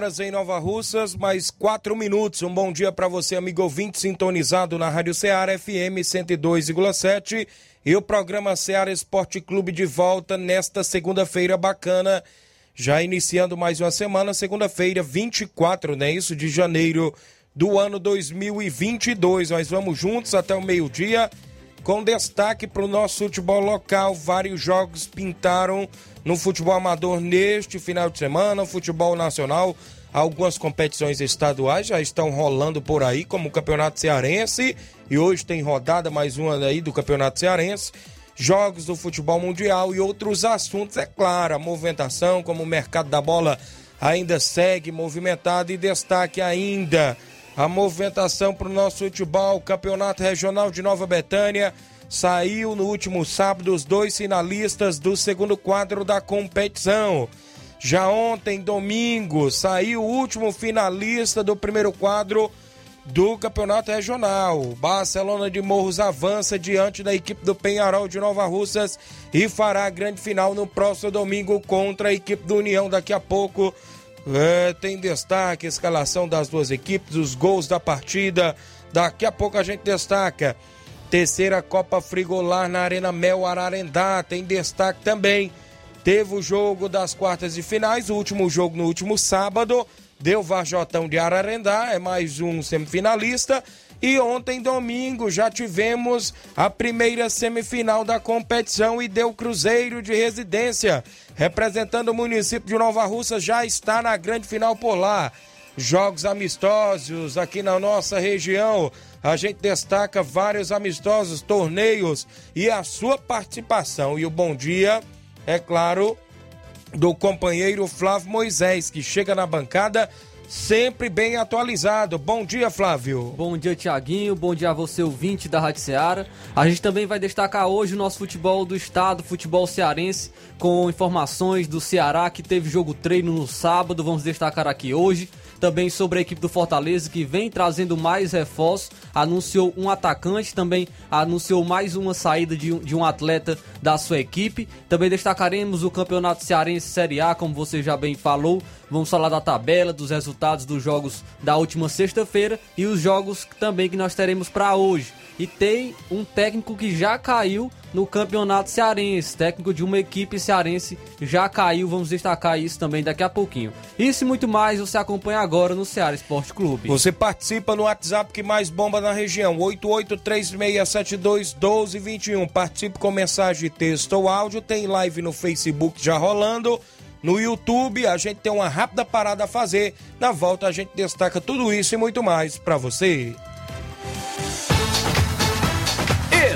Horas em Nova Russas, mais 4 minutos. Um bom dia para você, amigo ouvinte, sintonizado na Rádio Ceará FM 102,7 e o programa Ceará Esporte Clube de volta nesta segunda-feira bacana. Já iniciando mais uma semana, segunda-feira, 24, né? Isso de janeiro do ano 2022. Nós vamos juntos até o meio-dia com destaque para o nosso futebol local. Vários jogos pintaram no futebol amador neste final de semana, futebol nacional. Algumas competições estaduais já estão rolando por aí, como o Campeonato Cearense, e hoje tem rodada mais uma aí do Campeonato Cearense. Jogos do futebol mundial e outros assuntos, é claro, a movimentação, como o mercado da bola ainda segue movimentado e destaque ainda a movimentação para o nosso futebol, Campeonato Regional de Nova Betânia. Saiu no último sábado os dois finalistas do segundo quadro da competição. Já ontem, domingo, saiu o último finalista do primeiro quadro do Campeonato Regional. Barcelona de Morros avança diante da equipe do Penharol de Nova Russas e fará a grande final no próximo domingo contra a equipe do União. Daqui a pouco é, tem destaque a escalação das duas equipes, os gols da partida. Daqui a pouco a gente destaca. Terceira Copa Frigolar na Arena Mel Ararendá. Tem destaque também. Teve o jogo das quartas de finais, o último jogo no último sábado. Deu Varjotão de Ararendá, é mais um semifinalista. E ontem, domingo, já tivemos a primeira semifinal da competição e deu Cruzeiro de Residência, representando o município de Nova Russa, já está na grande final por lá. Jogos amistosos aqui na nossa região. A gente destaca vários amistosos, torneios e a sua participação. E o bom dia, é claro, do companheiro Flávio Moisés, que chega na bancada sempre bem atualizado. Bom dia, Flávio. Bom dia, Tiaguinho. Bom dia a você, ouvinte da Rádio Ceará. A gente também vai destacar hoje o nosso futebol do estado, futebol cearense, com informações do Ceará, que teve jogo treino no sábado. Vamos destacar aqui hoje também sobre a equipe do Fortaleza que vem trazendo mais reforços, anunciou um atacante, também anunciou mais uma saída de um, de um atleta da sua equipe. Também destacaremos o Campeonato Cearense Série A, como você já bem falou. Vamos falar da tabela, dos resultados dos jogos da última sexta-feira e os jogos também que nós teremos para hoje. E tem um técnico que já caiu no campeonato cearense. Técnico de uma equipe cearense já caiu. Vamos destacar isso também daqui a pouquinho. Isso e muito mais você acompanha agora no Ceará Esporte Clube. Você participa no WhatsApp que mais bomba na região: 8836721221. Participe com mensagem texto ou áudio. Tem live no Facebook já rolando. No YouTube, a gente tem uma rápida parada a fazer. Na volta, a gente destaca tudo isso e muito mais para você.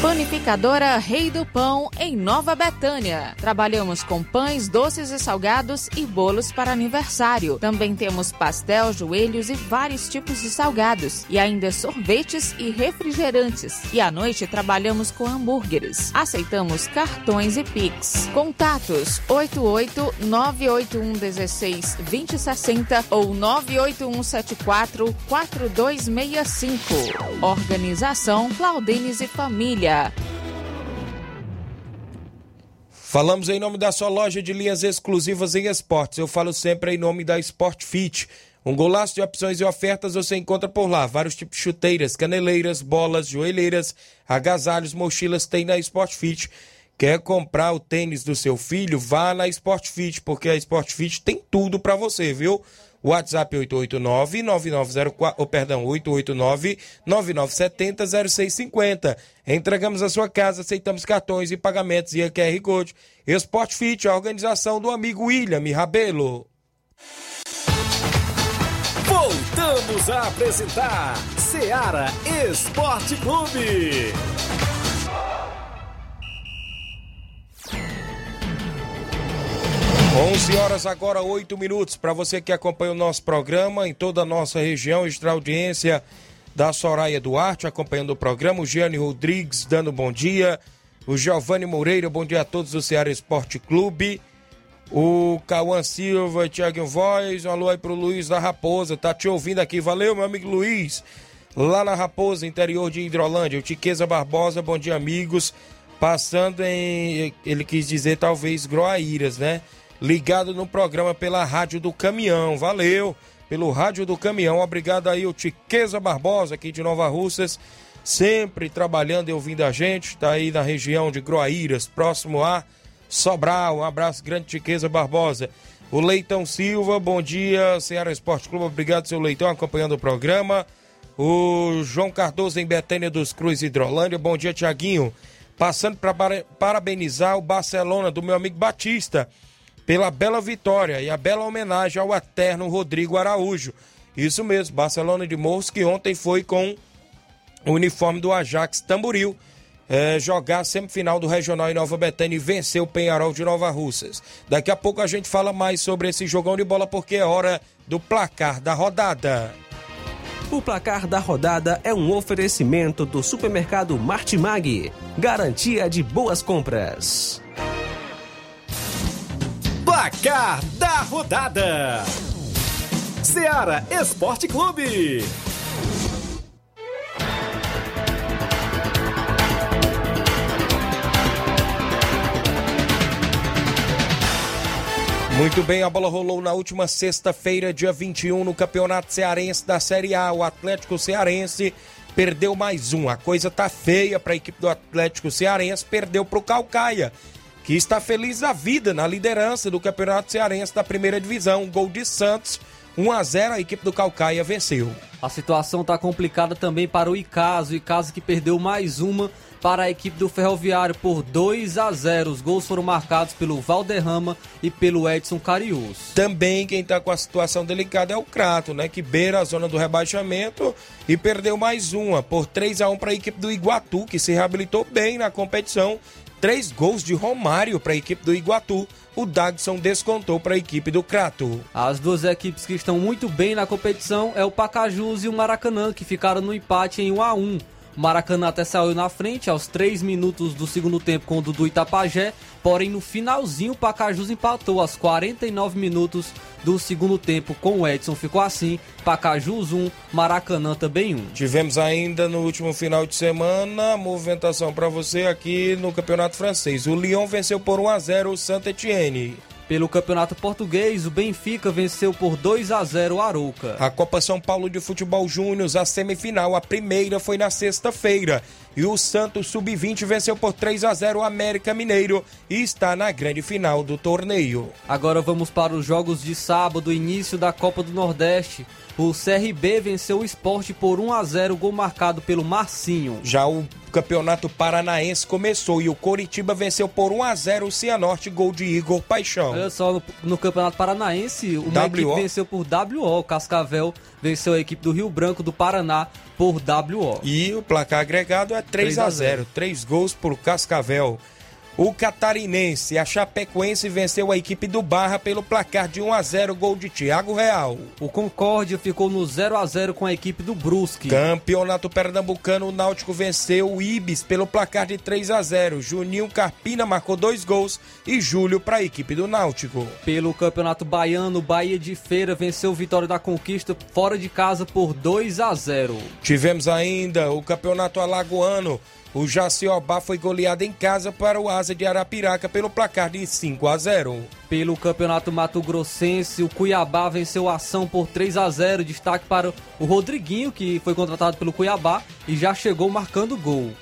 Panificadora Rei do Pão em Nova Betânia. Trabalhamos com pães, doces e salgados e bolos para aniversário. Também temos pastel, joelhos e vários tipos de salgados. E ainda sorvetes e refrigerantes. E à noite trabalhamos com hambúrgueres. Aceitamos cartões e Pix. Contatos 88 981 16 2060 ou 981 74 4265. Organização Claudenes e Família. Falamos em nome da sua loja de linhas exclusivas em esportes. Eu falo sempre em nome da Sport Fit, Um golaço de opções e ofertas você encontra por lá. Vários tipos de chuteiras, caneleiras, bolas, joelheiras, agasalhos, mochilas tem na Sport Fit. Quer comprar o tênis do seu filho? Vá na Sport Fit, porque a Sport Fit tem tudo para você, viu? WhatsApp 889-9904, oh, perdão, 889-9970-0650. Entregamos a sua casa, aceitamos cartões e pagamentos e QR Code. Sport Fit, a organização do amigo William Rabelo. Voltamos a apresentar Seara Esporte Clube. 11 horas agora, 8 minutos. Para você que acompanha o nosso programa em toda a nossa região, extra audiência da Soraya Duarte acompanhando o programa, o Gianni Rodrigues dando bom dia, o Giovanni Moreira, bom dia a todos do Ceará Esporte Clube, o Cauã Silva, Tiago Voz, um alô aí pro Luiz da Raposa, tá te ouvindo aqui, valeu meu amigo Luiz, lá na Raposa, interior de Hidrolândia, o Tiqueza Barbosa, bom dia amigos, passando em, ele quis dizer talvez Groaíras, né? Ligado no programa pela Rádio do Caminhão. Valeu pelo Rádio do Caminhão. Obrigado aí o Tiqueza Barbosa aqui de Nova Russas, sempre trabalhando e ouvindo a gente. Está aí na região de Groaíras, próximo a Sobral. Um abraço grande, Tiqueza Barbosa. O Leitão Silva, bom dia, Ceará Esporte Clube. Obrigado, seu Leitão, acompanhando o programa. O João Cardoso em Betânia dos Cruz Hidrolândia. Bom dia, Tiaguinho. Passando para parabenizar o Barcelona do meu amigo Batista pela bela vitória e a bela homenagem ao eterno Rodrigo Araújo. Isso mesmo, Barcelona de Morros que ontem foi com o uniforme do Ajax Tamboril é, jogar a semifinal do Regional em Nova Betânia e vencer o Penharol de Nova Russas. Daqui a pouco a gente fala mais sobre esse jogão de bola porque é hora do placar da rodada. O placar da rodada é um oferecimento do supermercado Martimag, garantia de boas compras. Placar da rodada: Seara Esporte Clube. Muito bem, a bola rolou na última sexta-feira, dia 21, no Campeonato Cearense da Série A. O Atlético Cearense perdeu mais um. A coisa tá feia para a equipe do Atlético Cearense, perdeu para o Calcaia que está feliz da vida na liderança do Campeonato Cearense da primeira divisão. Gol de Santos, 1 a 0 a equipe do Calcaia venceu. A situação está complicada também para o Icaso, Icaso que perdeu mais uma para a equipe do Ferroviário por 2 a 0. Os gols foram marcados pelo Valderrama e pelo Edson Carius. Também quem está com a situação delicada é o Crato, né, que beira a zona do rebaixamento e perdeu mais uma por 3 a 1 para a equipe do Iguatu, que se reabilitou bem na competição Três gols de Romário para a equipe do Iguatu. O Dagson descontou para a equipe do Crato. As duas equipes que estão muito bem na competição é o Pacajus e o Maracanã, que ficaram no empate em 1 a 1 o Maracanã até saiu na frente aos 3 minutos do segundo tempo com o Dudu Itapajé, porém no finalzinho o Pacajus empatou aos 49 minutos do segundo tempo com o Edson. Ficou assim, Pacajus 1, Maracanã também 1. Tivemos ainda no último final de semana movimentação para você aqui no Campeonato Francês. O Lyon venceu por 1 a 0 o Saint-Étienne. Pelo Campeonato Português, o Benfica venceu por 2 a 0 o Arouca. A Copa São Paulo de Futebol Júnior, a semifinal, a primeira foi na sexta-feira. E o Santos Sub-20 venceu por 3 a 0 o América Mineiro e está na grande final do torneio. Agora vamos para os jogos de sábado, início da Copa do Nordeste. O CRB venceu o esporte por 1 a 0 gol marcado pelo Marcinho. Já o Campeonato Paranaense começou e o Coritiba venceu por 1 a 0 o Cianorte, gol de Igor Paixão. Olha só, no, no Campeonato Paranaense, o equipe venceu por WO. O Cascavel venceu a equipe do Rio Branco do Paraná por WO. E o placar agregado é 3, 3 a 0. 0. Três gols por Cascavel. O catarinense, a Chapecoense venceu a equipe do Barra pelo placar de 1 a 0, gol de Thiago Real. O Concórdia ficou no 0 a 0 com a equipe do Brusque. Campeonato Pernambucano, o Náutico venceu o Ibis pelo placar de 3 a 0. Juninho Carpina marcou dois gols e Júlio para a equipe do Náutico. Pelo Campeonato Baiano, Bahia de Feira venceu o Vitória da Conquista fora de casa por 2 a 0. Tivemos ainda o Campeonato Alagoano. O Jaciobá foi goleado em casa para o Asa de Arapiraca pelo placar de 5 a 0. Pelo Campeonato Mato Grossense, o Cuiabá venceu a ação por 3 a 0. Destaque para o Rodriguinho, que foi contratado pelo Cuiabá e já chegou marcando gol.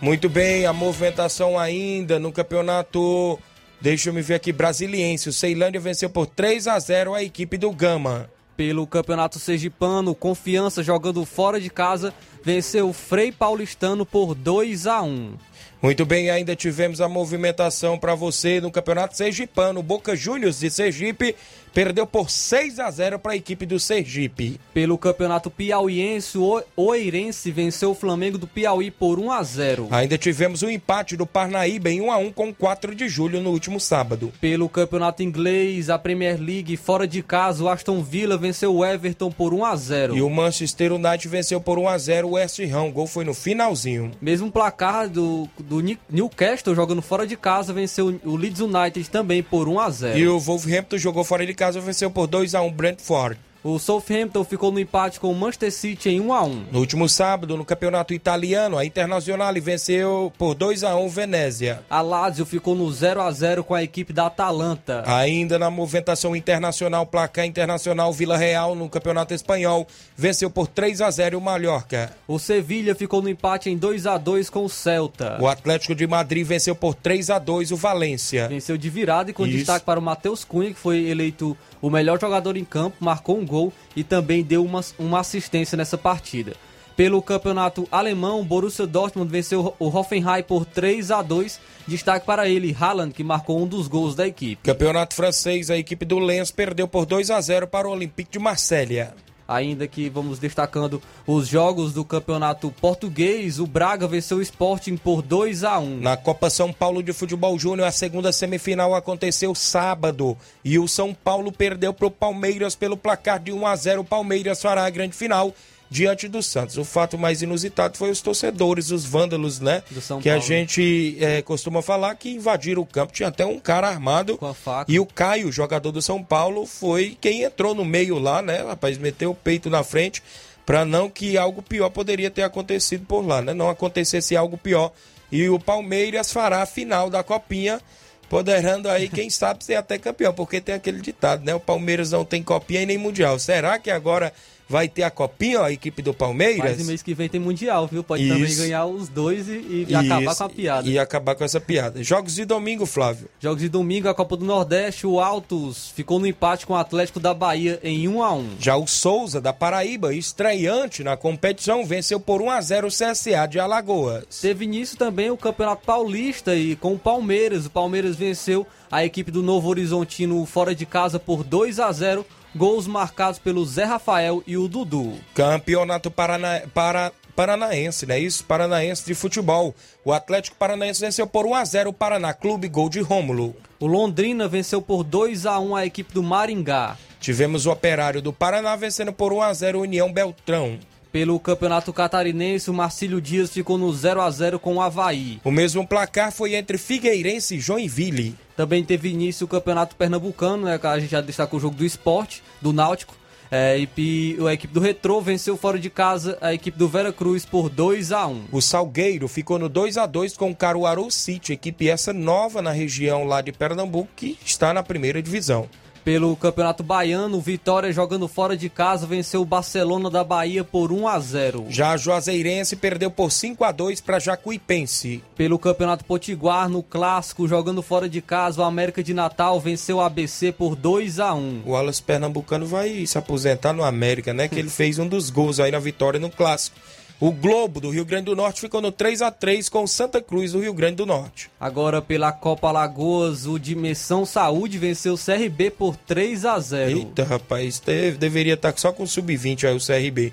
Muito bem, a movimentação ainda no campeonato. Deixa eu me ver aqui, Brasiliense. O Ceilândia venceu por 3 a 0 a equipe do Gama. Pelo Campeonato Sergipano, Confiança jogando fora de casa venceu o Frei Paulistano por 2 a 1. Muito bem, ainda tivemos a movimentação para você no Campeonato Sergipano. Boca Juniors de Sergipe perdeu por 6 a 0 para a equipe do Sergipe. Pelo Campeonato Piauiense, o Oeirense venceu o Flamengo do Piauí por 1 a 0. Ainda tivemos o empate do Parnaíba em 1 a 1 com 4 de julho no último sábado. Pelo Campeonato Inglês, a Premier League, fora de casa, o Aston Villa venceu o Everton por 1 a 0. E o Manchester United venceu por 1 a 0 o West Ham. O gol foi no finalzinho. Mesmo placar do, do Newcastle jogando fora de casa venceu o Leeds United também por 1 a 0. E o Wolverhampton jogou fora de casa casa venceu por 2 a 1 Brentford. O Southampton ficou no empate com o Manchester City em 1 a 1. No último sábado, no campeonato italiano, a Internazionale venceu por 2 a 1 Venezia. A Lazio ficou no 0 a 0 com a equipe da Atalanta. Ainda na movimentação internacional, placar internacional Vila Real no campeonato espanhol venceu por 3 a 0 o Mallorca. O Sevilha ficou no empate em 2 a 2 com o Celta. O Atlético de Madrid venceu por 3 a 2 o Valência. Venceu de virada e com Isso. destaque para o Matheus Cunha, que foi eleito o melhor jogador em campo, marcou um gol e também deu uma, uma assistência nessa partida. Pelo campeonato alemão, Borussia Dortmund venceu o Hoffenheim por 3 a 2. Destaque para ele, Haaland, que marcou um dos gols da equipe. Campeonato francês, a equipe do Lens perdeu por 2 a 0 para o Olympique de Marselha. Ainda que vamos destacando os jogos do campeonato português, o Braga venceu o Sporting por 2 a 1 Na Copa São Paulo de Futebol Júnior, a segunda semifinal aconteceu sábado. E o São Paulo perdeu para o Palmeiras pelo placar de 1 a 0 O Palmeiras fará a grande final diante do Santos. O fato mais inusitado foi os torcedores, os vândalos, né? que Paulo. a gente é, costuma falar que invadiram o campo. Tinha até um cara armado. Com a faca. E o Caio, jogador do São Paulo, foi quem entrou no meio lá, né? Rapaz, meteu o peito na frente para não que algo pior poderia ter acontecido por lá, né? Não acontecesse algo pior. E o Palmeiras fará a final da Copinha poderando aí, quem sabe, ser até campeão, porque tem aquele ditado, né? O Palmeiras não tem copinha e nem mundial. Será que agora vai ter a copinha, ó, a equipe do Palmeiras. Mas mês que vem tem Mundial, viu? Pode Isso. também ganhar os dois e, e acabar com a piada. E acabar com essa piada. Jogos de domingo, Flávio. Jogos de domingo, a Copa do Nordeste, o Altos ficou no empate com o Atlético da Bahia em 1 a 1 Já o Souza, da Paraíba, estreante na competição, venceu por 1 a 0 o CSA de Alagoas. Teve início também o Campeonato Paulista e com o Palmeiras. O Palmeiras venceu a equipe do Novo Horizontino fora de casa por 2 a 0 Gols marcados pelo Zé Rafael e o Dudu. Campeonato Parana... para... Paranaense, né? Isso, Paranaense de futebol. O Atlético Paranaense venceu por 1 a 0 o Paraná Clube, gol de Rômulo. O Londrina venceu por 2 a 1 a equipe do Maringá. Tivemos o Operário do Paraná vencendo por 1 a 0 o União Beltrão. Pelo Campeonato Catarinense, o Marcílio Dias ficou no 0 a 0 com o Havaí. O mesmo placar foi entre Figueirense e Joinville. Também teve início o Campeonato Pernambucano, né? A gente já destacou o jogo do esporte, do Náutico. É, e a equipe do Retrô venceu fora de casa a equipe do Vera Cruz por 2 a 1 O Salgueiro ficou no 2 a 2 com o Caruaru City, equipe essa nova na região lá de Pernambuco, que está na primeira divisão. Pelo Campeonato Baiano, Vitória jogando fora de casa venceu o Barcelona da Bahia por 1 a 0. Já a Juazeirense perdeu por 5 a 2 para Jacuipense. Pelo Campeonato Potiguar, no clássico, jogando fora de casa, o América de Natal venceu o ABC por 2 a 1. O Alas Pernambucano vai se aposentar no América, né? Que ele fez um dos gols aí na vitória no clássico. O Globo do Rio Grande do Norte ficou no 3 a 3 com o Santa Cruz do Rio Grande do Norte. Agora pela Copa Alagoas, o Dimensão Saúde venceu o CRB por 3 a 0. Eita, rapaz, deve, deveria estar só com sub-20 aí o CRB.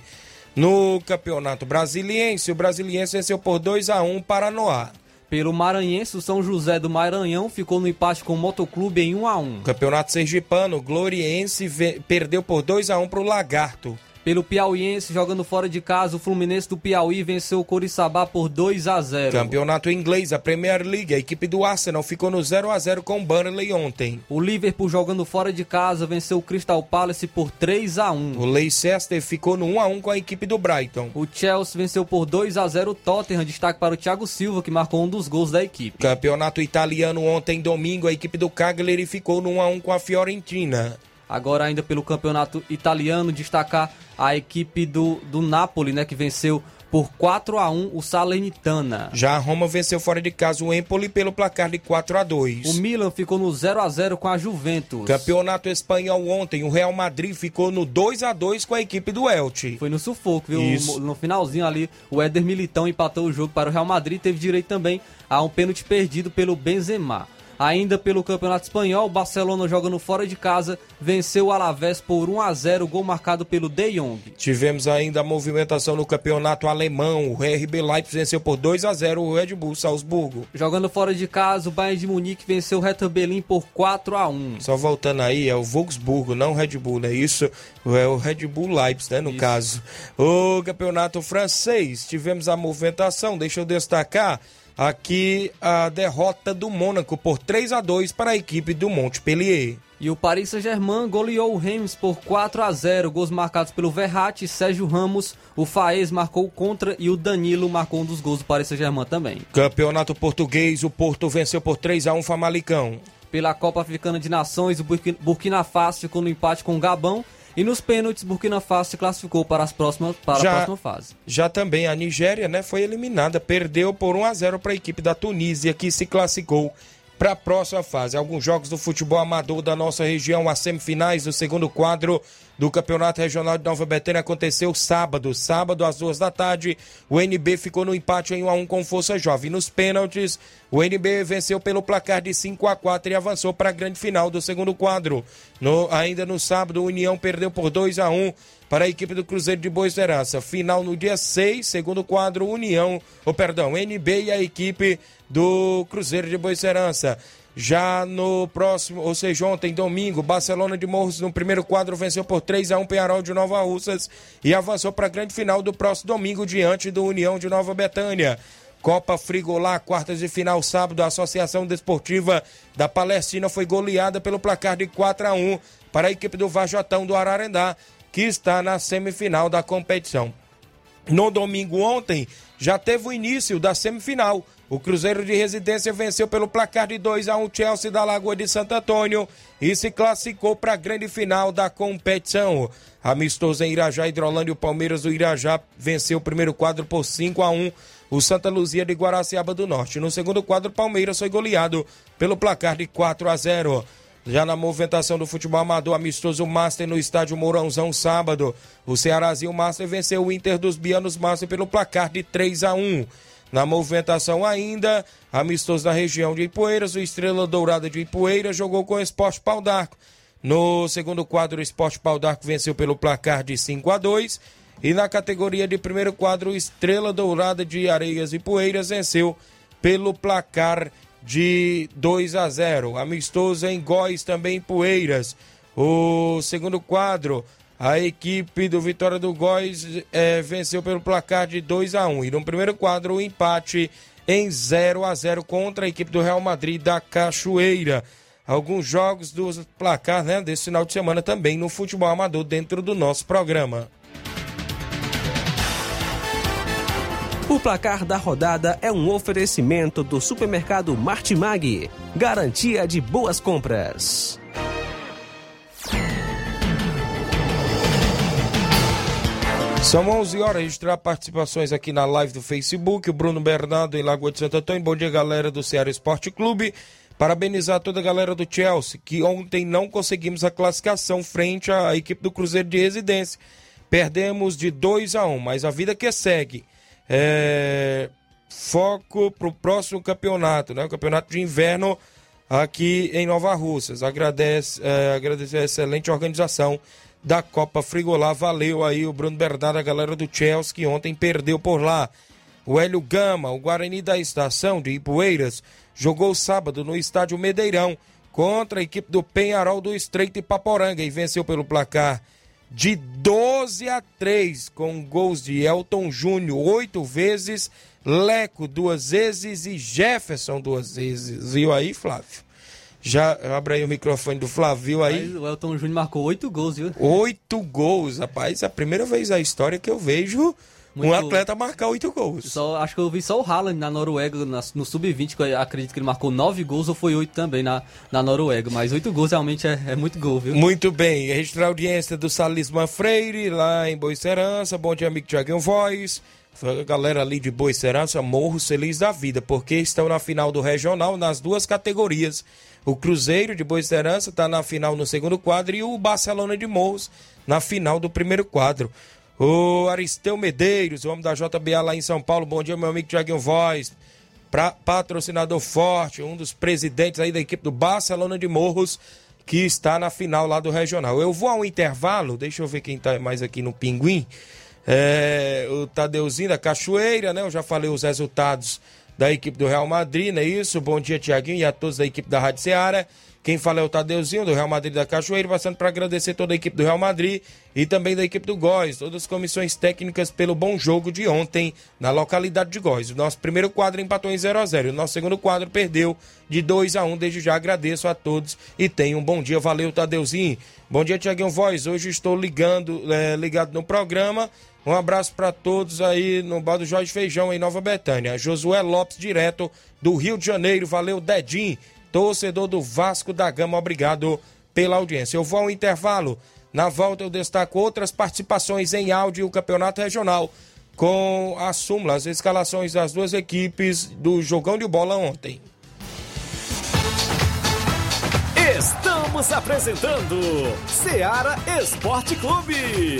No Campeonato Brasiliense, o Brasiliense venceu por 2 a 1 Paranoá. Pelo Maranhense, o São José do Maranhão ficou no empate com o Motoclube em 1 a 1. Campeonato Sergipano, o Gloriense perdeu por 2 a 1 para o Lagarto. Pelo Piauiense, jogando fora de casa, o Fluminense do Piauí venceu o Coriçaba por 2 a 0 Campeonato inglês, a Premier League, a equipe do Arsenal ficou no 0 a 0 com o Burnley ontem. O Liverpool, jogando fora de casa, venceu o Crystal Palace por 3 a 1 O Leicester ficou no 1 a 1 com a equipe do Brighton. O Chelsea venceu por 2 a 0 o Tottenham, destaque para o Thiago Silva, que marcou um dos gols da equipe. Campeonato italiano ontem, domingo, a equipe do Cagliari ficou no 1 a 1 com a Fiorentina. Agora, ainda pelo campeonato italiano, destacar a equipe do, do Napoli, né, que venceu por 4 a 1 o Salernitana. Já a Roma venceu fora de casa o Empoli pelo placar de 4 a 2. O Milan ficou no 0 a 0 com a Juventus. Campeonato espanhol ontem, o Real Madrid ficou no 2 a 2 com a equipe do Elche. Foi no sufoco, viu? Isso. No finalzinho ali, o Éder Militão empatou o jogo para o Real Madrid, teve direito também a um pênalti perdido pelo Benzema. Ainda pelo Campeonato Espanhol, o Barcelona jogando fora de casa, venceu o Alavés por 1 a 0, gol marcado pelo De Jong. Tivemos ainda a movimentação no campeonato alemão. O RB Leipzig venceu por 2 a 0 o Red Bull Salzburgo. Jogando fora de casa, o Bayern de Munique venceu o Hertha Berlim por 4 a 1. Só voltando aí, é o Wolfsburgo, não o Red Bull, né? Isso é o Red Bull Leipzig, né? No Isso. caso. O campeonato francês, tivemos a movimentação. Deixa eu destacar aqui a derrota do Mônaco por 3 a 2 para a equipe do Montpellier. E o Paris Saint-Germain goleou o Reims por 4 a 0, gols marcados pelo Verratti, Sérgio Ramos, o Faez marcou contra e o Danilo marcou um dos gols do Paris Saint-Germain também. Campeonato português, o Porto venceu por 3 a 1 Famalicão. Pela Copa Africana de Nações, o Burki- Burkina Faso ficou no empate com o Gabão e nos pênaltis Burkina Faso se classificou para, as próximas, para Já- a próxima fase. Já também a Nigéria, né, foi eliminada, perdeu por 1 a 0 para a equipe da Tunísia que se classificou para a próxima fase. Alguns jogos do futebol amador da nossa região, as semifinais do segundo quadro do Campeonato Regional de Nova Betânia aconteceu sábado, sábado às duas da tarde. O NB ficou no empate em 1 a 1 com Força Jovem. Nos pênaltis, o NB venceu pelo placar de 5 a 4 e avançou para a grande final do segundo quadro. No- ainda no sábado, o União perdeu por 2 a 1 para a equipe do Cruzeiro de Boa Esperança. Final no dia 6, segundo quadro, União, ou perdão, NB e a equipe do Cruzeiro de Boa Esperança. Já no próximo, ou seja, ontem, domingo, Barcelona de Morros no primeiro quadro venceu por 3 a 1 Penharol de Nova Russas e avançou para a grande final do próximo domingo diante do União de Nova Betânia. Copa Frigolá, quartas de final, sábado, a Associação Desportiva da Palestina foi goleada pelo placar de 4 a 1 para a equipe do Vajotão do Ararendá, que está na semifinal da competição. No domingo ontem, já teve o início da semifinal. O Cruzeiro de Residência venceu pelo placar de 2 a 1 Chelsea da Lagoa de Santo Antônio e se classificou para a grande final da competição. Amistoso em Irajá, Hidrolândia, o Palmeiras do Irajá venceu o primeiro quadro por 5 a 1 o Santa Luzia de Guaraciaba do Norte. No segundo quadro, o Palmeiras foi goleado pelo placar de 4 a 0. Já na movimentação do futebol amador amistoso Master no estádio Mourãozão sábado, o Cearazinho Master venceu o Inter dos Bianos Master pelo placar de 3 a 1. Na movimentação ainda, amistoso da região de Ipueiras, o Estrela Dourada de Ipueiras jogou com o Esporte Pau d'Arco. No segundo quadro, o Esporte Pau d'Arco venceu pelo placar de 5 a 2. E na categoria de primeiro quadro, o Estrela Dourada de Areias e Poeiras venceu pelo placar de 2 a 0. Amistoso em Góis, também Poeiras. O segundo quadro, a equipe do Vitória do Góis eh, venceu pelo placar de 2 a 1. E no primeiro quadro, o empate em 0 a 0 contra a equipe do Real Madrid da Cachoeira. Alguns jogos do placar né, desse final de semana também no futebol amador dentro do nosso programa. O placar da rodada é um oferecimento do supermercado Martimag. Garantia de boas compras. São 11 horas, registrar participações aqui na live do Facebook. O Bruno Bernardo em Lagoa de Santo Antônio. Bom dia, galera do Ceará Esporte Clube. Parabenizar toda a galera do Chelsea, que ontem não conseguimos a classificação frente à equipe do Cruzeiro de Residência. Perdemos de 2 a 1, mas a vida que segue. É... Foco para o próximo campeonato, né? O campeonato de inverno aqui em Nova Russas. Agradece, é, agradecer a excelente organização da Copa Frigolá. Valeu aí o Bruno Bernardo, a galera do Chelsea, que ontem perdeu por lá. O Hélio Gama, o Guarani da Estação de Ipueiras, jogou sábado no estádio Medeirão contra a equipe do Penharol do Estreito Ipaporanga e venceu pelo placar de 12 a 3, com gols de Elton Júnior oito vezes, Leco duas vezes e Jefferson duas vezes. Viu aí, Flávio? Já abre aí o microfone do Flávio aí. Mas o Elton Júnior marcou oito gols, viu? Oito gols, rapaz. É a primeira vez na história que eu vejo um Muito- atleta marcar oito gols. Só, acho que eu vi só o Haaland na Noruega, na- no Sub-20, que eu acredito que ele marcou nove gols ou foi oito também na, na Noruega. Mas oito gols realmente é, é muito gol, viu? Muito bem, registrar a audiência do Salisman Freire, lá em Boa Serança. Bom dia, amigo Tiaguinho Voz. A galera ali de Boa Serança, morro feliz da vida, porque estão na final do regional nas duas categorias. O Cruzeiro de Boa Serança está na final no segundo quadro e o Barcelona de Morros na final do primeiro quadro. O Aristeu Medeiros, o homem da JBA lá em São Paulo. Bom dia, meu amigo Tiaguinho Voz. Pra, patrocinador forte, um dos presidentes aí da equipe do Barcelona de Morros, que está na final lá do Regional. Eu vou ao intervalo, deixa eu ver quem tá mais aqui no Pinguim. É, o Tadeuzinho da Cachoeira, né? Eu já falei os resultados da equipe do Real Madrid, não é isso? Bom dia, Tiaguinho, e a todos da equipe da Rádio Ceará. Quem fala é o Tadeuzinho, do Real Madrid da Cachoeira, passando para agradecer toda a equipe do Real Madrid e também da equipe do Góis, todas as comissões técnicas pelo bom jogo de ontem na localidade de Góis. O nosso primeiro quadro empatou em 0 a 0 o nosso segundo quadro perdeu de 2 a 1 Desde já agradeço a todos e tenham um bom dia. Valeu, Tadeuzinho. Bom dia, Tiaguinho Voz. Hoje estou ligando, é, ligado no programa. Um abraço para todos aí no bar do Jorge Feijão, em Nova Betânia. Josué Lopes, direto do Rio de Janeiro. Valeu, Dedim, torcedor do Vasco da Gama. Obrigado pela audiência. Eu vou ao intervalo. Na volta eu destaco outras participações em áudio do Campeonato Regional com a súmula, as escalações das duas equipes do jogão de bola ontem. Estamos apresentando Seara Esporte Clube.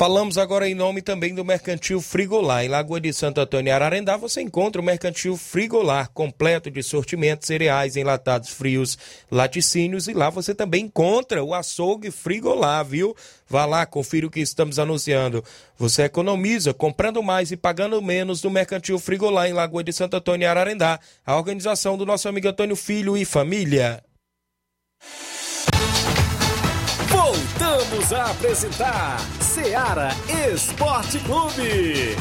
Falamos agora em nome também do Mercantil Frigolar. Em Lagoa de Santo Antônio e Ararendá você encontra o Mercantil Frigolar, completo de sortimentos, cereais, enlatados frios, laticínios. E lá você também encontra o açougue Frigolar, viu? Vá lá, confira o que estamos anunciando. Você economiza comprando mais e pagando menos no Mercantil Frigolar em Lagoa de Santo Antônio e Ararendá. A organização do nosso amigo Antônio Filho e família. Voltamos a apresentar Seara Esporte Clube.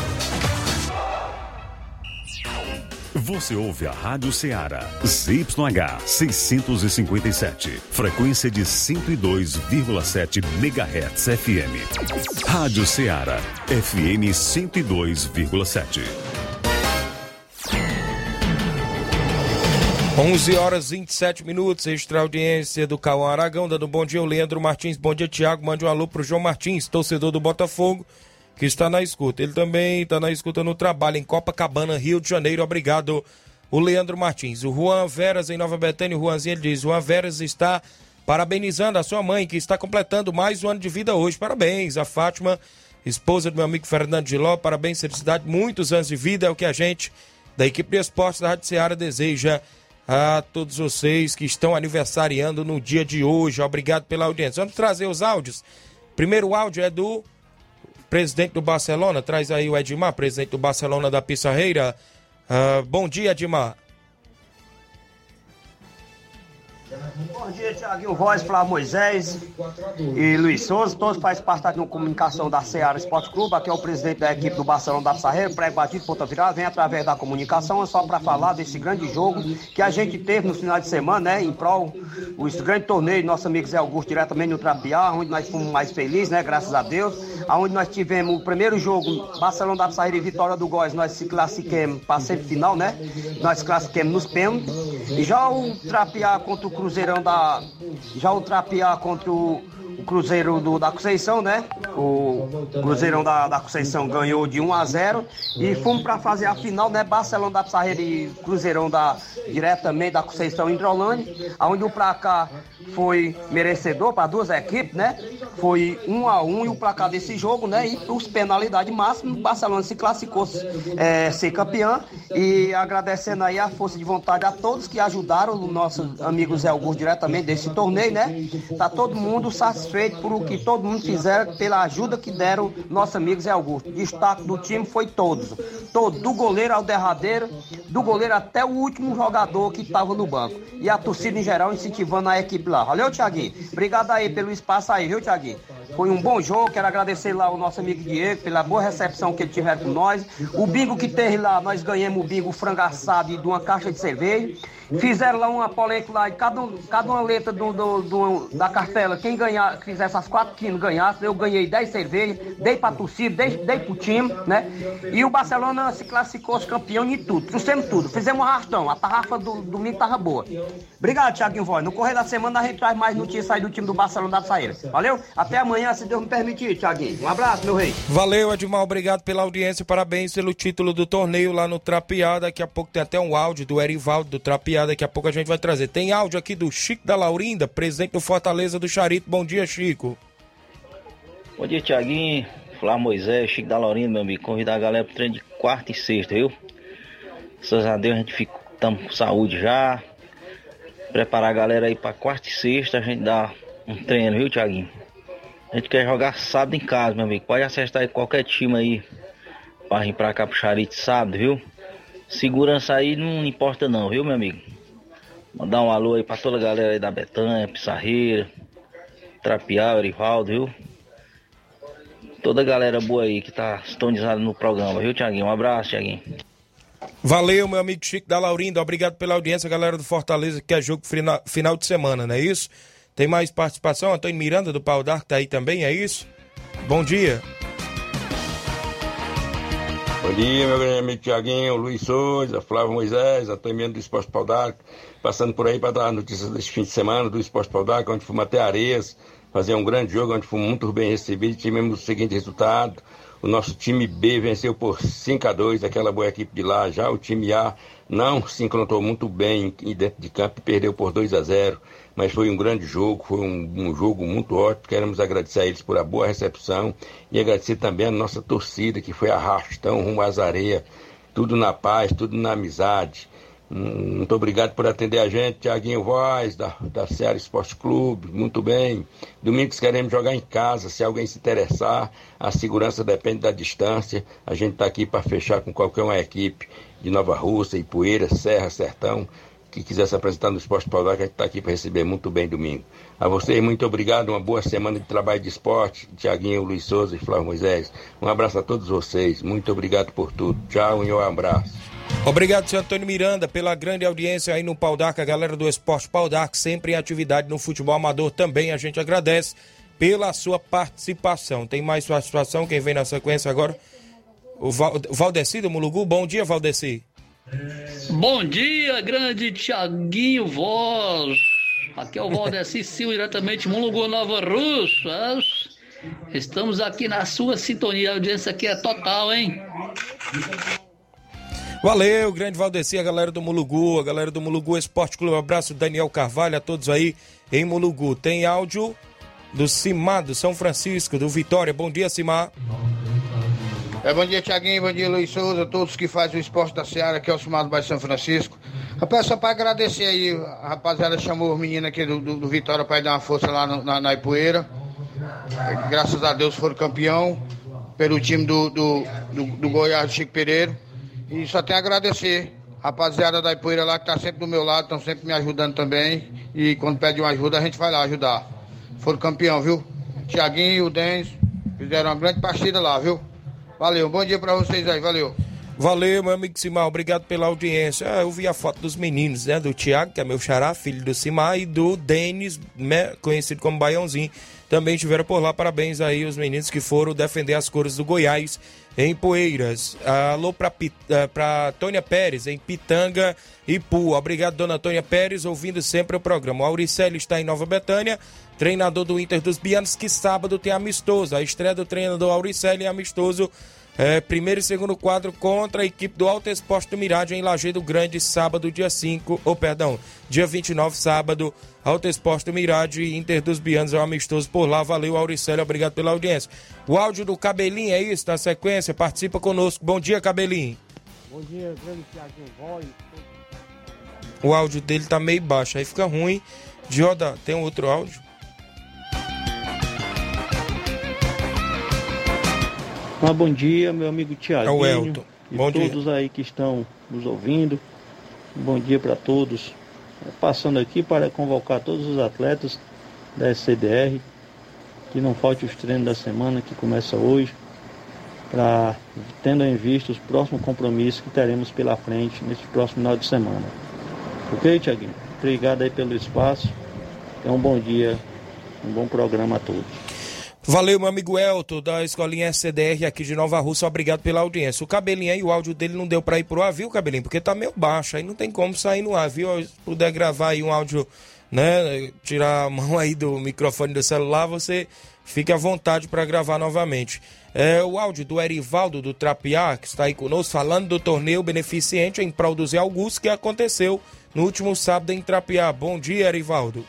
Você ouve a Rádio Ceará, ZYH 657, frequência de 102,7 MHz FM. Rádio Ceará, FM 102,7. 11 horas e 27 minutos, extra audiência do Cauã Aragão, dando bom dia ao Leandro Martins, bom dia Tiago, mande um alô pro João Martins, torcedor do Botafogo, que está na escuta. Ele também está na escuta no trabalho em Copacabana, Rio de Janeiro, obrigado o Leandro Martins. O Juan Veras em Nova Betânia, o Juanzinho ele diz, Juan Veras está parabenizando a sua mãe, que está completando mais um ano de vida hoje. Parabéns, a Fátima, esposa do meu amigo Fernando Giló, parabéns, felicidade, muitos anos de vida, é o que a gente, da equipe de esportes da Rádio Ceará, deseja a todos vocês que estão aniversariando no dia de hoje. Obrigado pela audiência. Vamos trazer os áudios. Primeiro áudio é do presidente do Barcelona, traz aí o Edmar, presidente do Barcelona da Pissarreira. Uh, bom dia, Edmar. Bom dia, Tiaguinho Voz, Flávio Moisés e Luiz Souza. Todos fazem parte da comunicação da Seara Esporte Clube. Aqui é o presidente da equipe do Barcelona da Sarreira, pré-batido, ponta virada. Vem através da comunicação, é só para falar desse grande jogo que a gente teve no final de semana, né? Em prol, o grande torneio, nosso amigo Zé Augusto, diretamente no Trapiá, onde nós fomos mais felizes, né? Graças a Deus. Onde nós tivemos o primeiro jogo, Barcelona da Sarreira e Vitória do Góis, nós se classificamos para semifinal, né? Nós classificamos nos pênaltis. E já o Trapiá contra o Cruzeirão da. Já o contra o, o Cruzeiro do, da Conceição, né? O Cruzeirão da, da Conceição ganhou de 1 a 0 e fomos para fazer a final, né? Barcelona da Pissarreira e Cruzeirão da, diretamente da Conceição Hidrolândia, onde o placar foi merecedor para duas equipes, né? Foi 1 a 1 e o placar desse jogo, né? E os penalidade máxima, o Barcelona se classificou é, ser campeão e agradecendo aí a força de vontade a todos que ajudaram o nosso amigo Zé Augusto diretamente desse torneio, né? Tá todo mundo satisfeito por o que todo mundo fizeram, pela ajuda que deram nosso amigo Zé Augusto. Destaque do time foi todos, todo, do goleiro ao derradeiro, do goleiro até o último jogador que estava no banco. E a torcida em geral incentivando a equipe lá. Valeu, Thiaguinho. Obrigado aí pelo espaço aí, viu, Thiaguinho? Foi um bom jogo, quero agradecer lá o nosso amigo Diego pela boa recepção que ele tiver com nós. O bingo que teve lá, nós ganhamos o bingo frango assado e de uma caixa de cerveja. Fizeram lá uma polêmica lá, e cada, cada uma letra do, do, do, da cartela, quem ganhar, fizesse as quatro quilos ganhasse, eu ganhei 10 cervejas, dei pra torcida, dei, dei pro time, né? E o Barcelona se classificou campeão em tudo, trouxemos tudo, fizemos um arrastão, a tarrafa do domingo tava boa. Obrigado, Thiaguinho Voz. No correr da semana a gente traz mais notícias aí do time do Barcelona da Saíra. Valeu? Até amanhã, se Deus me permitir, Thiaguinho. Um abraço, meu rei. Valeu, Edmar, obrigado pela audiência, parabéns pelo título do torneio lá no Trapiá. Daqui a pouco tem até um áudio do Erivaldo do Trapiá daqui a pouco a gente vai trazer. Tem áudio aqui do Chico da Laurinda, presidente do Fortaleza do Charito. Bom dia, Chico. Bom dia, Tiaguinho. Flávio Moisés, Chico da Laurinda, meu amigo. Convidar a galera pro treino de quarta e sexta, viu? Graças a Deus a gente fica, estamos com saúde já. Preparar a galera aí pra quarta e sexta, a gente dá um treino, viu, Tiaguinho? A gente quer jogar sábado em casa, meu amigo. Pode acertar aí qualquer time aí pra vir pra cá pro Charito sábado, viu? Segurança aí não importa não, viu, meu amigo? Mandar um alô aí pra toda a galera aí da Betanha, Pissarreira, Trapial, Erivaldo, viu? Toda a galera boa aí que tá sintonizada no programa, viu, Tiaguinho? Um abraço, Tiaguinho. Valeu, meu amigo Chico da Laurinda. Obrigado pela audiência, galera do Fortaleza, que é jogo final de semana, não é isso? Tem mais participação? Antônio Miranda do Pau D'Arco tá aí também, é isso? Bom dia. Bom dia, meu grande amigo Tiaguinho, Luiz Souza, Flávio Moisés, Antônio Miranda do Esporte Pau D'Arco, passando por aí para dar notícias deste fim de semana do Esporte Pau D'Arco, onde fomos até Areias, fazer um grande jogo, onde fomos muito bem recebidos, tivemos o seguinte resultado, o nosso time B venceu por 5 a 2 aquela boa equipe de lá. Já o time A não se encontrou muito bem dentro de campo e perdeu por 2 a 0 Mas foi um grande jogo, foi um, um, jogo muito ótimo. Queremos agradecer a eles por a boa recepção e agradecer também a nossa torcida que foi arrastão rumo às areias. Tudo na paz, tudo na amizade. Muito obrigado por atender a gente, Tiaguinho Voz, da, da Ceará Esporte Clube. Muito bem. Domingos queremos jogar em casa. Se alguém se interessar, a segurança depende da distância. A gente está aqui para fechar com qualquer uma equipe de Nova Rússia, Ipueira, Serra, Sertão, que quiser se apresentar no Esporte Paulo, a gente está aqui para receber muito bem domingo. A vocês, muito obrigado. Uma boa semana de trabalho de esporte. Tiaguinho, Luiz Souza e Flávio Moisés. Um abraço a todos vocês. Muito obrigado por tudo. Tchau e um abraço. Obrigado, senhor Antônio Miranda, pela grande audiência aí no Pau d'Arco, a galera do Esporte Pau d'Arco, sempre em atividade no futebol amador também. A gente agradece pela sua participação. Tem mais participação? Quem vem na sequência agora? O Val, Valdeci do Mulugu. Bom dia, Valdeci. Bom dia, grande Tiaguinho Voz. Aqui é o Valdeci Silva, diretamente Mulugu, Nova Russas. Estamos aqui na sua sintonia. A audiência aqui é total, hein? Valeu, grande Valdeci, a galera do Mulugu, a galera do Mulugu Esporte Clube. Abraço, Daniel Carvalho, a todos aí em Mulugu. Tem áudio do Cimar, do São Francisco, do Vitória. Bom dia, Cimar. É, bom dia, Tiaguinho, bom dia, Luiz Souza, todos que fazem o esporte da Seara, que é o Cimar do Bairro São Francisco. Rapaz, só para agradecer aí, a rapaziada chamou os meninos aqui do, do, do Vitória para dar uma força lá no, na, na Ipueira. Graças a Deus foram campeão pelo time do, do, do, do Goiás Chico Pereira. E só tenho a agradecer. Rapaziada da Ipoeira lá que tá sempre do meu lado, estão sempre me ajudando também. E quando pede uma ajuda, a gente vai lá ajudar. Foram campeão, viu? Tiaguinho e o Denis fizeram uma grande partida lá, viu? Valeu, bom dia pra vocês aí, valeu. Valeu, meu amigo Simar, obrigado pela audiência. Ah, eu vi a foto dos meninos, né? Do Tiago, que é meu xará, filho do Simar, e do Denis, né, conhecido como Baiãozinho. Também estiveram por lá. Parabéns aí os meninos que foram defender as cores do Goiás em Poeiras. Alô pra, eh, pra Tônia Pérez, em Pitanga e Pu. Obrigado, dona Tônia Pérez, ouvindo sempre o programa. O Auricélio está em Nova Betânia, treinador do Inter dos Bianos, que sábado tem amistoso. A estreia do treinador Auricélio é amistoso é, primeiro e segundo quadro contra a equipe do Alto Exposto Mirade em Lajeado Grande, sábado, dia 5, ou perdão, dia 29, sábado, Alto Exposto Mirade, Inter dos Bianos, é um amistoso por lá. Valeu, Auricélio, obrigado pela audiência. O áudio do Cabelinho é isso, na sequência, participa conosco. Bom dia, Cabelinho. Bom dia, grande Thiaguinho Voz. O áudio dele tá meio baixo, aí fica ruim. De rodar, tem um outro áudio? Ah, bom dia, meu amigo Tiago. É o Elton. E Bom dia. todos aí que estão nos ouvindo. Bom dia para todos. Passando aqui para convocar todos os atletas da SCDR, que não falte os treinos da semana que começa hoje, para tendo em vista os próximos compromissos que teremos pela frente neste próximo final de semana. Ok, Tiaguinho? Obrigado aí pelo espaço. Então, um bom dia, um bom programa a todos. Valeu, meu amigo Elton, da escolinha SCDR aqui de Nova Rússia, obrigado pela audiência. O cabelinho aí, o áudio dele não deu pra ir pro ar, viu, cabelinho? Porque tá meio baixo, aí não tem como sair no ar, viu? Se puder gravar aí um áudio, né? Tirar a mão aí do microfone do celular, você fique à vontade para gravar novamente. É o áudio do Erivaldo do Trapiá, que está aí conosco, falando do torneio beneficente em prol do Zé Augusto, que aconteceu no último sábado em Trapiá. Bom dia, Erivaldo.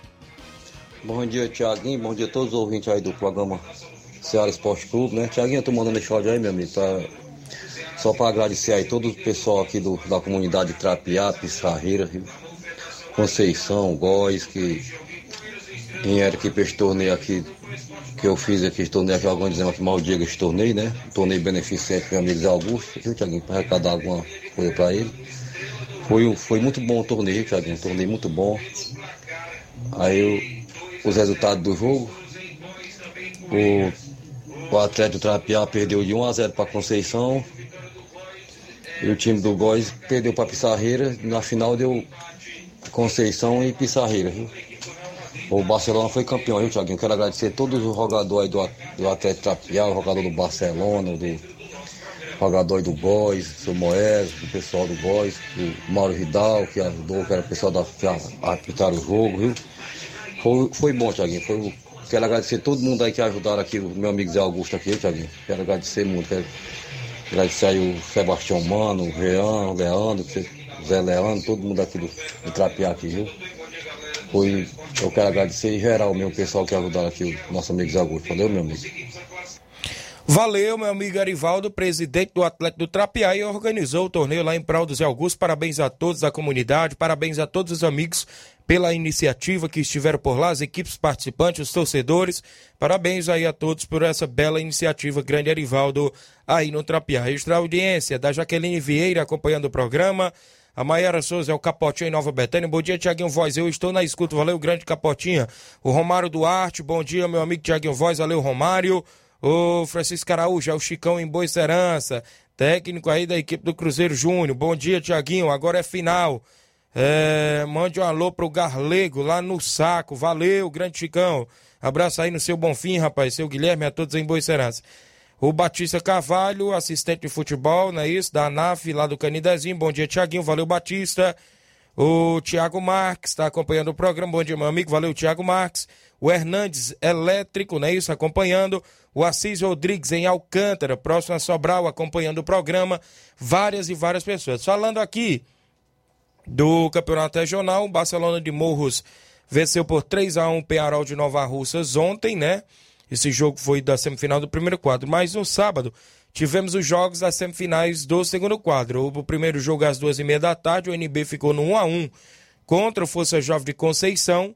Bom dia, Tiaguinho. Bom dia a todos os ouvintes aí do programa Ceará Esporte Clube, né? Tiaguinho, eu tô mandando esse áudio aí, meu amigo, pra... só para agradecer aí todo o pessoal aqui do, da comunidade Trapiá, Pissarreira, Conceição, Góis, que vieram aqui pra esse torneio aqui, que eu fiz aqui, esse torneio aqui, organizando aqui mal Diego esse torneio, né? Torneio beneficente pro meu amigo Zé Augusto, viu, Tiaguinho, para arrecadar alguma coisa para ele. Foi, foi muito bom o torneio, Tiaguinho, um torneio muito bom. Aí os resultados do jogo. O, o Atlético Trapiá perdeu de 1 a 0 para Conceição. E o time do Góis perdeu para Pissarreira. Na final deu Conceição e Pissarreira. Viu? O Barcelona foi campeão, viu, Thiaguinho? Quero agradecer todos os jogadores do, do Atlético Trapiá, o jogador do Barcelona, do jogador do o seu Moés, o pessoal do Góis, o Mauro Vidal, que ajudou, que era o pessoal da, que o jogo, viu? Foi, foi bom, Tiaguinho. Foi, quero agradecer todo mundo aí que ajudaram aqui, o meu amigo Zé Augusto aqui, Tiaguinho. Quero agradecer muito. Quero agradecer aí o Sebastião Mano, o Jean, o Leandro, o Zé Leandro, todo mundo aqui do, do Trapiá aqui, viu? Foi, eu quero agradecer em geral meu pessoal que ajudaram aqui, o nosso amigo Zé Augusto. Valeu, meu amigo. Valeu, meu amigo Arivaldo, presidente do Atlético do e organizou o torneio lá em prol do Zé Augusto. Parabéns a todos da comunidade, parabéns a todos os amigos pela iniciativa que estiveram por lá, as equipes participantes, os torcedores. Parabéns aí a todos por essa bela iniciativa, grande Arivaldo, aí no Trapiá. Extra audiência da Jaqueline Vieira acompanhando o programa. A Maiara Souza é o Capotinha em Nova Betânia. Bom dia, Tiaguinho Voz. Eu estou na escuta. Valeu, grande Capotinha. O Romário Duarte. Bom dia, meu amigo Tiaguinho Voz. Valeu, Romário. O Francisco Araújo, é o Chicão em Boa Serança. Técnico aí da equipe do Cruzeiro Júnior. Bom dia, Tiaguinho. Agora é final. É, mande um alô pro Garlego lá no saco. Valeu, grande Chicão. Abraço aí no seu Bonfim, rapaz. Seu Guilherme, a todos em Boa Serança. O Batista Carvalho, assistente de futebol, não é isso? Da ANAF, lá do Canidezinho. Bom dia, Tiaguinho. Valeu, Batista. O Tiago Marques está acompanhando o programa. Bom dia, meu amigo. Valeu, Tiago Marques. O Hernandes Elétrico, né? Isso, acompanhando. O Assis Rodrigues em Alcântara, próximo a Sobral, acompanhando o programa. Várias e várias pessoas. Falando aqui do Campeonato Regional, Barcelona de Morros venceu por 3 a 1 o Penharol de Nova Russas ontem, né? Esse jogo foi da semifinal do primeiro quadro. Mas no sábado tivemos os jogos das semifinais do segundo quadro. O primeiro jogo às duas e meia da tarde, o NB ficou no 1 a 1 contra o Força Jovem de Conceição.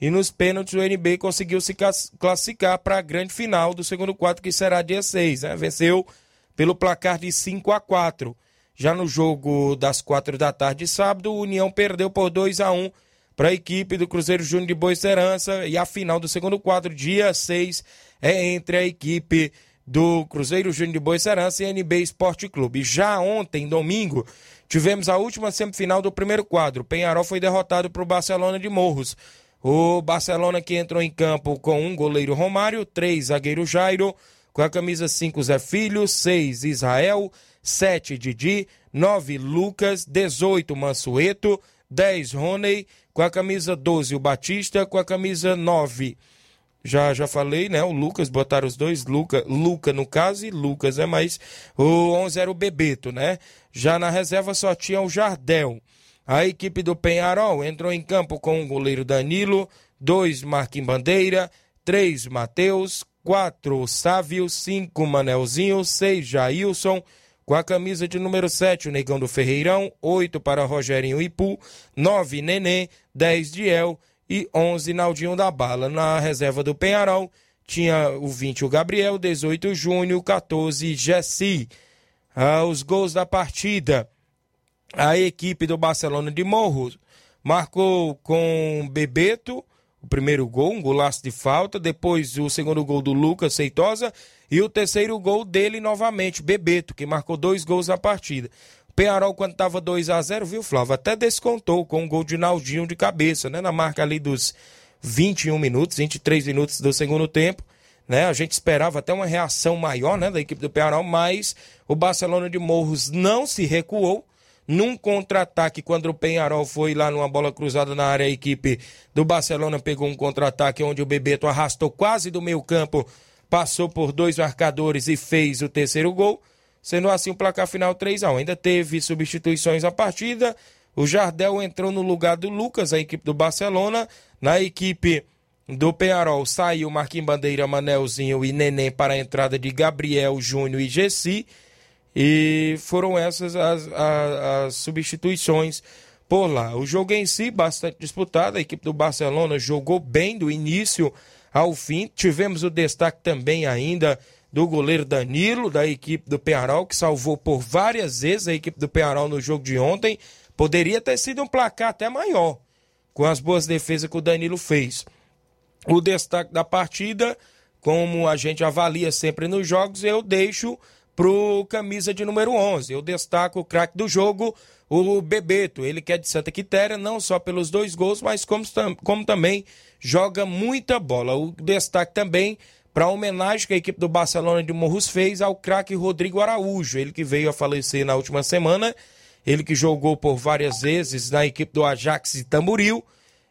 E nos pênaltis o NB conseguiu se classificar para a grande final do segundo quadro, que será dia 6. Né? Venceu pelo placar de 5 a 4 Já no jogo das 4 da tarde de sábado, o União perdeu por 2 a 1 para a equipe do Cruzeiro Júnior de Boa Serança. E a final do segundo quadro, dia 6, é entre a equipe do Cruzeiro Júnior de Boa Serança e NB Esporte Clube. Já ontem, domingo, tivemos a última semifinal do primeiro quadro. Penharol foi derrotado para o Barcelona de Morros. O Barcelona que entrou em campo com um goleiro Romário, três zagueiro Jairo, com a camisa 5 Zé Filho, 6 Israel, 7 Didi, 9 Lucas, 18 Mansueto, 10 Rony, com a camisa 12 o Batista, com a camisa 9 já já falei, né? O Lucas, botaram os dois, Luca, Luca no caso e Lucas, é mais o 11 era o Bebeto, né? Já na reserva só tinha o Jardel. A equipe do Penharol entrou em campo com o goleiro Danilo, dois Marquinhos Bandeira, três Matheus, quatro Sávio, cinco Manelzinho, seis Jailson, com a camisa de número 7, o Negão do Ferreirão, 8 para Rogerinho Ipu, 9 Nenê, 10 Diel e 11 Naldinho da Bala. Na reserva do Penharol tinha o 20 o Gabriel, 18 o Júnior, 14 Jessi. Ah, os gols da partida. A equipe do Barcelona de Morros marcou com Bebeto, o primeiro gol, um golaço de falta, depois o segundo gol do Lucas Seitosa e o terceiro gol dele novamente, Bebeto, que marcou dois gols na partida. Penharol, quando estava 2 a 0 viu, Flávio? Até descontou com um gol de Naldinho de cabeça, né? Na marca ali dos 21 minutos, 23 minutos do segundo tempo. Né? A gente esperava até uma reação maior né, da equipe do Penharol, mas o Barcelona de Morros não se recuou num contra-ataque, quando o Penharol foi lá numa bola cruzada na área, a equipe do Barcelona pegou um contra-ataque onde o Bebeto arrastou quase do meio campo, passou por dois marcadores e fez o terceiro gol, sendo assim o placar final 3 a 1 Ainda teve substituições a partida, o Jardel entrou no lugar do Lucas, a equipe do Barcelona, na equipe do Penharol saiu Marquinhos Bandeira, Manelzinho e Neném para a entrada de Gabriel, Júnior e Gessi, e foram essas as, as, as, substituições por lá. O jogo em si, bastante disputado. A equipe do Barcelona jogou bem do início ao fim. Tivemos o destaque também ainda do goleiro Danilo, da equipe do Penharol, que salvou por várias vezes a equipe do Penharol no jogo de ontem. Poderia ter sido um placar até maior, com as boas defesas que o Danilo fez. O destaque da partida, como a gente avalia sempre nos jogos, eu deixo pro camisa de número 11. Eu destaco o craque do jogo, o Bebeto. Ele que é de Santa Quitéria, não só pelos dois gols, mas como, como também joga muita bola. O destaque também para a homenagem que a equipe do Barcelona de Morros fez ao craque Rodrigo Araújo. Ele que veio a falecer na última semana. Ele que jogou por várias vezes na equipe do Ajax e Tamboril.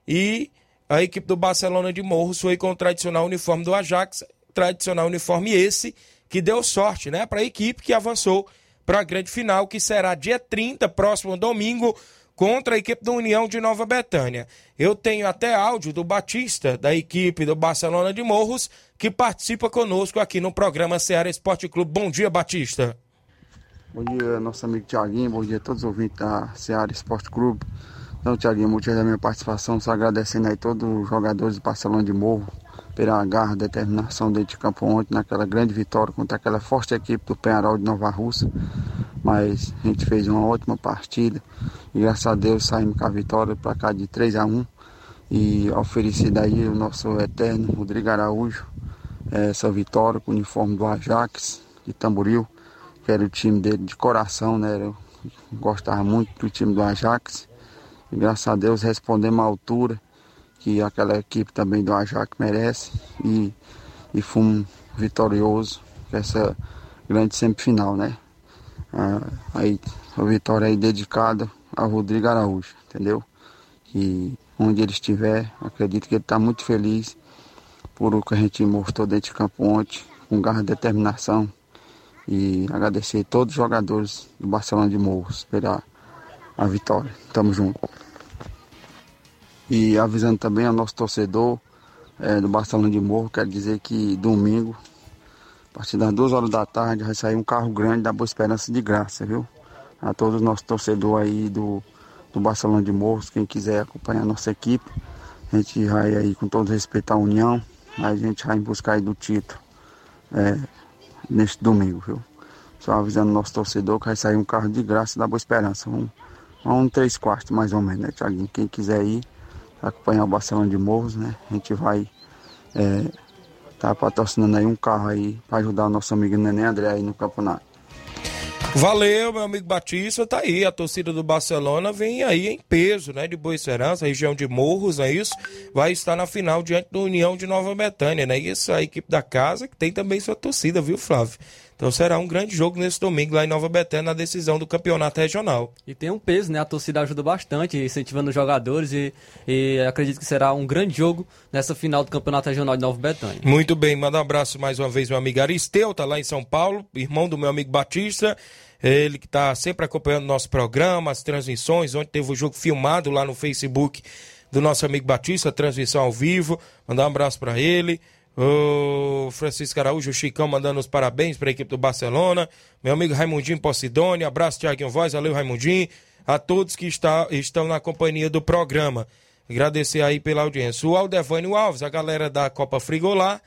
E a equipe do Barcelona de Morros foi com o tradicional uniforme do Ajax, tradicional uniforme esse que deu sorte, né, para a equipe que avançou para a grande final, que será dia 30, próximo domingo, contra a equipe da União de Nova Betânia. Eu tenho até áudio do Batista, da equipe do Barcelona de Morros, que participa conosco aqui no programa Ceará Esporte Clube. Bom dia, Batista. Bom dia, nosso amigo Tiaguinho, bom dia a todos os ouvintes da Ceará Esporte Clube. Então, Tiaguinho, motivo da minha participação, só agradecendo aí todos os jogadores do Barcelona de Morro pela garra, determinação dentro de campo ontem, naquela grande vitória contra aquela forte equipe do Penharol de Nova Russa. Mas a gente fez uma ótima partida e graças a Deus saímos com a vitória para cá de 3 a 1 e oferecido aí o nosso eterno Rodrigo Araújo essa vitória com o uniforme do Ajax de Tamboril, que era o time dele de coração, né? Eu gostava muito do time do Ajax. E graças a Deus respondemos à altura que aquela equipe também do Ajax merece e, e fomos vitorioso essa grande semifinal, né? Ah, aí a vitória aí dedicada ao Rodrigo Araújo, entendeu? E onde ele estiver, acredito que ele está muito feliz por o que a gente mostrou dentro de campo ontem, com garra e determinação. E agradecer a todos os jogadores do Barcelona de Morros pela a vitória. Tamo junto. E avisando também ao nosso torcedor é, do Barcelona de Morro, quero dizer que domingo, a partir das duas horas da tarde, vai sair um carro grande da Boa Esperança de graça, viu? A todos os nossos torcedores aí do, do Barcelona de Morros, quem quiser acompanhar a nossa equipe, a gente vai aí com todo respeito à União, a gente vai em busca aí do título é, neste domingo, viu? Só avisando o nosso torcedor que vai sair um carro de graça da Boa Esperança, um, um três quartos mais ou menos, né, Tiaguinho? Quem quiser ir, acompanhar o Barcelona de Morros, né? A gente vai é, tá patrocinando aí um carro aí para ajudar o nosso amigo Neném André aí no campeonato. Valeu, meu amigo Batista, tá aí, a torcida do Barcelona vem aí em peso, né, de Boa Esperança, região de Morros, é isso? Vai estar na final diante do União de Nova Betânia, né? Isso a equipe da casa que tem também sua torcida, viu, Flávio? Então será um grande jogo nesse domingo lá em Nova Betânia na decisão do campeonato regional. E tem um peso, né? A torcida ajuda bastante, incentivando os jogadores e, e acredito que será um grande jogo nessa final do campeonato regional de Nova Betânia. Muito bem, manda um abraço mais uma vez, meu amigo Aristeu, tá lá em São Paulo, irmão do meu amigo Batista. Ele que está sempre acompanhando nosso programa, as transmissões. Ontem teve o jogo filmado lá no Facebook do nosso amigo Batista, transmissão ao vivo. Mandar um abraço para ele. O Francisco Araújo, o Chicão mandando os parabéns para a equipe do Barcelona. Meu amigo Raimundinho Posidônia, abraço Tiaguinho Voz, valeu Raimundinho. A todos que está, estão na companhia do programa. Agradecer aí pela audiência. O Aldevânio Alves, a galera da Copa Frigolá.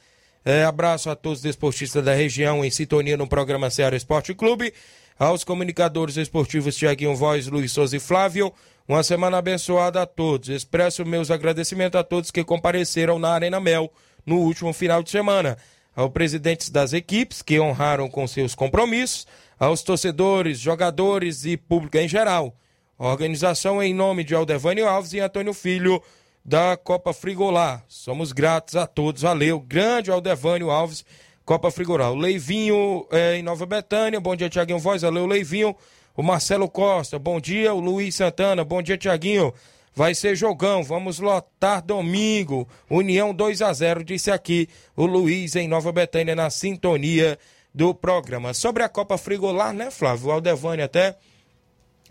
É, abraço a todos os desportistas da região em sintonia no programa Ceará Esporte Clube. Aos comunicadores esportivos Tiaguinho Voz, Luiz Souza e Flávio. Uma semana abençoada a todos. Expresso meus agradecimentos a todos que compareceram na Arena Mel no último final de semana. Aos presidentes das equipes que honraram com seus compromissos, aos torcedores, jogadores e público em geral. A organização em nome de Aldevânio Alves e Antônio Filho da Copa Frigolá. Somos gratos a todos. Valeu. Grande Aldevânio Alves, Copa Frigolá. O Leivinho é, em Nova Betânia. Bom dia, Tiaguinho Voz. Valeu, Leivinho. O Marcelo Costa. Bom dia. O Luiz Santana. Bom dia, Tiaguinho. Vai ser jogão, vamos lotar domingo. União 2 a 0 disse aqui o Luiz em Nova Betânia na sintonia do programa. Sobre a Copa Frigolar, né, Flávio? O Aldevani até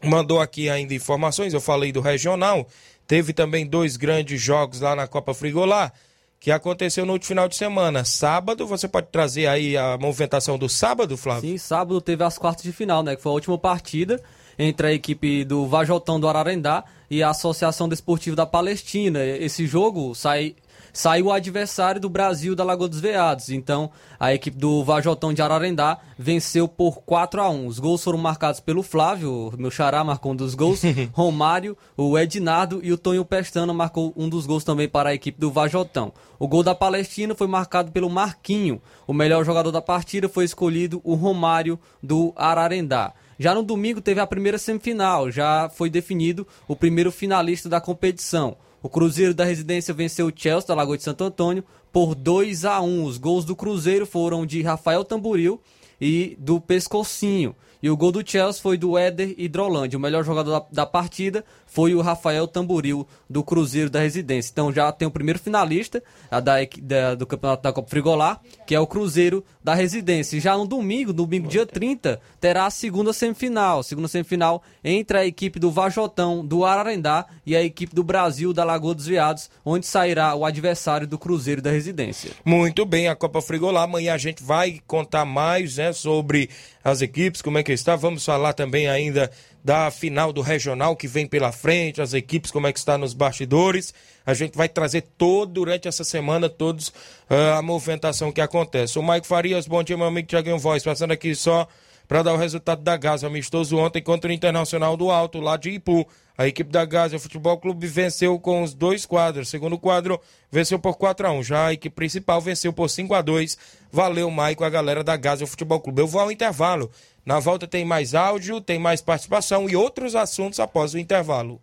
mandou aqui ainda informações, eu falei do regional. Teve também dois grandes jogos lá na Copa Frigolar que aconteceu no último final de semana. Sábado, você pode trazer aí a movimentação do sábado, Flávio? Sim, sábado teve as quartas de final, né? Que foi a última partida entre a equipe do Vajotão do Ararendá e a Associação Desportiva da Palestina. Esse jogo sai, saiu o adversário do Brasil da Lagoa dos Veados. Então, a equipe do Vajotão de Ararendá venceu por 4 a 1 Os gols foram marcados pelo Flávio, meu xará marcou um dos gols, Romário, o Ednardo e o Tonho Pestana marcou um dos gols também para a equipe do Vajotão. O gol da Palestina foi marcado pelo Marquinho. O melhor jogador da partida foi escolhido o Romário do Ararendá. Já no domingo teve a primeira semifinal, já foi definido o primeiro finalista da competição. O Cruzeiro da Residência venceu o Chelsea da Lagoa de Santo Antônio por 2 a 1. Os gols do Cruzeiro foram de Rafael Tamburil e do Pescocinho. E o gol do Chelsea foi do Éder Hidrolândia. O melhor jogador da, da, partida foi o Rafael Tamburil, do Cruzeiro da Residência. Então já tem o primeiro finalista a da, da, do Campeonato da Copa Frigolar, que é o Cruzeiro da Residência. E já no domingo, domingo dia 30, terá a segunda semifinal. Segunda semifinal entre a equipe do Vajotão, do Ararendá, e a equipe do Brasil, da Lagoa dos Veados, onde sairá o adversário do Cruzeiro da Residência. Muito bem, a Copa Frigolar. Amanhã a gente vai contar mais né, sobre as equipes, como é que está. Vamos falar também ainda da final do regional que vem pela frente, as equipes, como é que está nos bastidores. A gente vai trazer todo durante essa semana todos uh, a movimentação que acontece. O Mike Farias, bom dia, meu amigo Tiaguinho Voz, passando aqui só para dar o resultado da Gaza amistoso ontem contra o Internacional do Alto, lá de Ipu. A equipe da Gaza Futebol Clube venceu com os dois quadros. Segundo quadro, venceu por 4 a 1 Já a equipe principal venceu por 5 a 2 Valeu, Maico, a galera da Gaza Futebol Clube. Eu vou ao intervalo. Na volta tem mais áudio, tem mais participação e outros assuntos após o intervalo.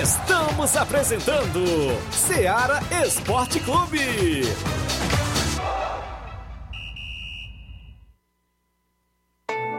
Estamos apresentando Seara Esporte Clube.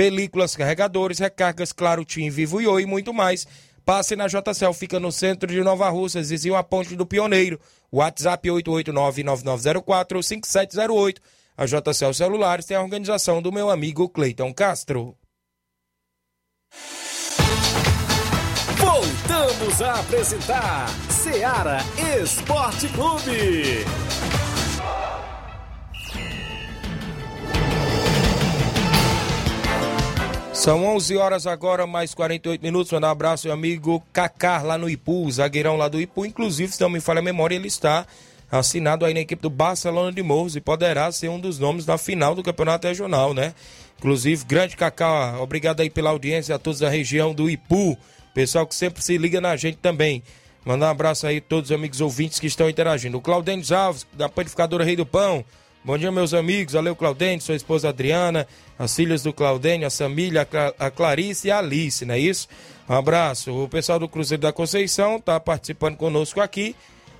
películas, carregadores, recargas, claro, Tim, Vivo e Oi muito mais. Passe na JCL, fica no centro de Nova Rússia, vizinho a Ponte do Pioneiro. WhatsApp 889-9904-5708. A JCL Celulares tem a organização do meu amigo Cleiton Castro. Voltamos a apresentar Seara Esporte Clube. São 11 horas agora, mais 48 minutos. Mandar um abraço ao amigo Kaká lá no Ipu, zagueirão lá do Ipu. Inclusive, se não me falha a memória, ele está assinado aí na equipe do Barcelona de Morros e poderá ser um dos nomes da final do Campeonato Regional, né? Inclusive, grande Kaká, obrigado aí pela audiência a todos da região do Ipu. Pessoal que sempre se liga na gente também. Mandar um abraço aí a todos os amigos ouvintes que estão interagindo. O Claudênio Alves, da Panificadora Rei do Pão. Bom dia, meus amigos. Valeu, Claudênio, sua esposa Adriana, as filhas do Claudênio, a Samília, a Clarice e a Alice, não é isso? Um abraço. O pessoal do Cruzeiro da Conceição está participando conosco aqui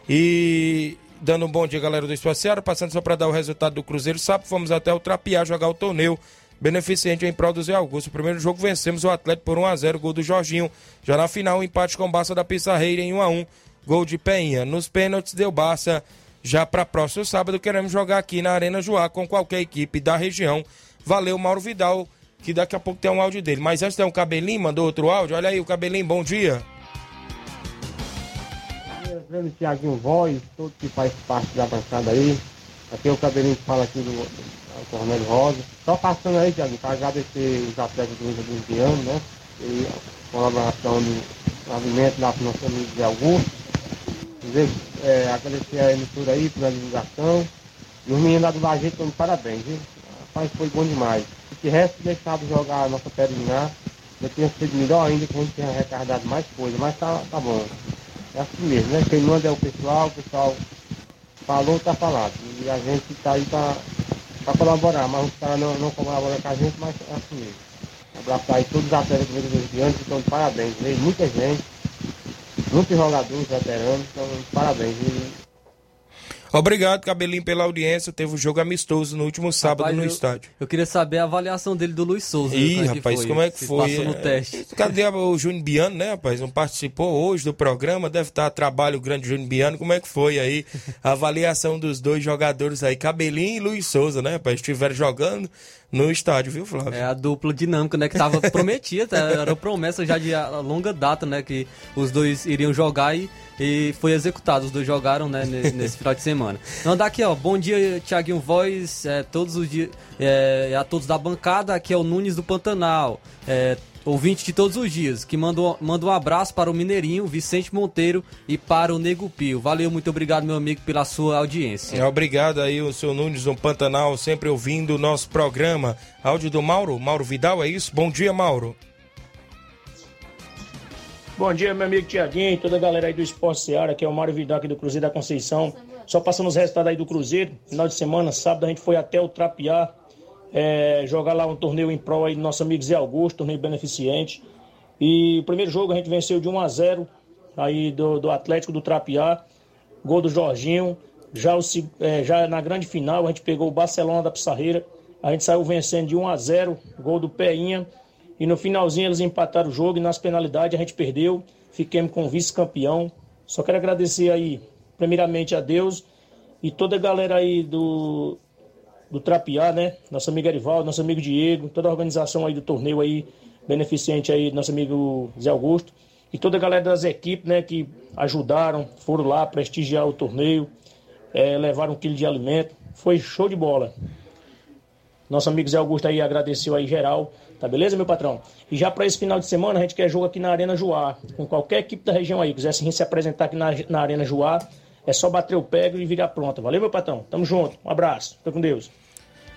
e dando um bom dia, galera do Espaciário. Passando só para dar o resultado do Cruzeiro. Sábado fomos até o Trapiá jogar o torneio beneficente em prol do Zé Augusto. Primeiro jogo vencemos o Atlético por 1x0, gol do Jorginho. Já na final, empate com o Barça da Pissarreira em 1x1, gol de Peinha. Nos pênaltis, deu Barça já para próximo sábado, queremos jogar aqui na Arena Joá com qualquer equipe da região. Valeu, Mauro Vidal, que daqui a pouco tem um áudio dele. Mas antes tem um Cabelinho, mandou outro áudio. Olha aí, o Cabelinho, bom dia. Grande Tiaguinho Voz, todo que faz parte da bancada aí. Aqui é o Cabelinho que fala aqui do, do Cornélio Rosa. Só passando aí, Tiaguinho, para agradecer os atletas do Índia do Indiano, né? E a colaboração do movimento da nosso amigo de Augusto dizer, é, agradecer a emissora aí pela divulgação. E os meninos lá do Lajete estão de parabéns, viu? Rapaz, foi bom demais. Se tivesse deixado jogar a nossa terminar, eu tinha sido melhor ainda que a gente tinha arrecadado mais coisa, mas tá, tá bom. É assim mesmo, né? Quem manda é o pessoal, o pessoal falou, tá falado. E a gente tá aí pra, pra colaborar, mas os caras não, não colaboram com a gente, mas é assim mesmo. Abraço aí todos os atletas do anos que estão de parabéns, veio muita gente muitos jogadores veteranos, então parabéns. Obrigado, Cabelinho, pela audiência. Teve um jogo amistoso no último sábado rapaz, no eu, estádio. Eu queria saber a avaliação dele do Luiz Souza. Ih, como rapaz, foi, como é que Se foi? Passou no teste. Cadê o Júnior Biano, né, rapaz? Não participou hoje do programa, deve estar a trabalho o grande Júnior Biano. Como é que foi aí a avaliação dos dois jogadores aí, Cabelinho e Luiz Souza, né, rapaz? Estiveram jogando no estádio, viu, Flávio? É a dupla dinâmica, né? Que tava prometida, era promessa já de longa data, né? Que os dois iriam jogar e, e foi executado. Os dois jogaram, né? Nesse final de semana. Então, daqui, ó. Bom dia, Thiaguinho Voz. É, todos os dias. É, a todos da bancada. Aqui é o Nunes do Pantanal. É, ouvinte de todos os dias, que manda, manda um abraço para o Mineirinho, Vicente Monteiro e para o Nego Pio. Valeu, muito obrigado, meu amigo, pela sua audiência. É, obrigado aí, o seu Nunes do Pantanal, sempre ouvindo o nosso programa. Áudio do Mauro, Mauro Vidal, é isso? Bom dia, Mauro. Bom dia, meu amigo Tiaguinho, toda a galera aí do Esporte Seara, que é o Mário Vidal aqui do Cruzeiro da Conceição. Só passando os resultados aí do Cruzeiro, final de semana, sábado a gente foi até o Trapiá, é, jogar lá um torneio em prol aí do nosso amigo Zé Augusto, torneio beneficente. E o primeiro jogo a gente venceu de 1 a 0 aí do, do Atlético do Trapiá, gol do Jorginho. Já, o, é, já na grande final a gente pegou o Barcelona da Pissarreira, a gente saiu vencendo de 1 a 0 gol do Peinha. E no finalzinho eles empataram o jogo e nas penalidades a gente perdeu, fiquemos com vice-campeão. Só quero agradecer aí, primeiramente a Deus e toda a galera aí do, do Trapiá, né? Nosso amigo Arivaldo, nosso amigo Diego, toda a organização aí do torneio aí, beneficente aí, nosso amigo Zé Augusto. e toda a galera das equipes, né, que ajudaram, foram lá prestigiar o torneio, é, levaram um quilo de alimento. Foi show de bola. Nosso amigo Zé Augusto aí agradeceu aí geral. Tá beleza, meu patrão? E já para esse final de semana, a gente quer jogo aqui na Arena Joá. Com qualquer equipe da região aí. Quiser se apresentar aqui na, na Arena Joá, é só bater o pego e virar pronta. Valeu, meu patrão? Tamo junto. Um abraço. Fica com Deus.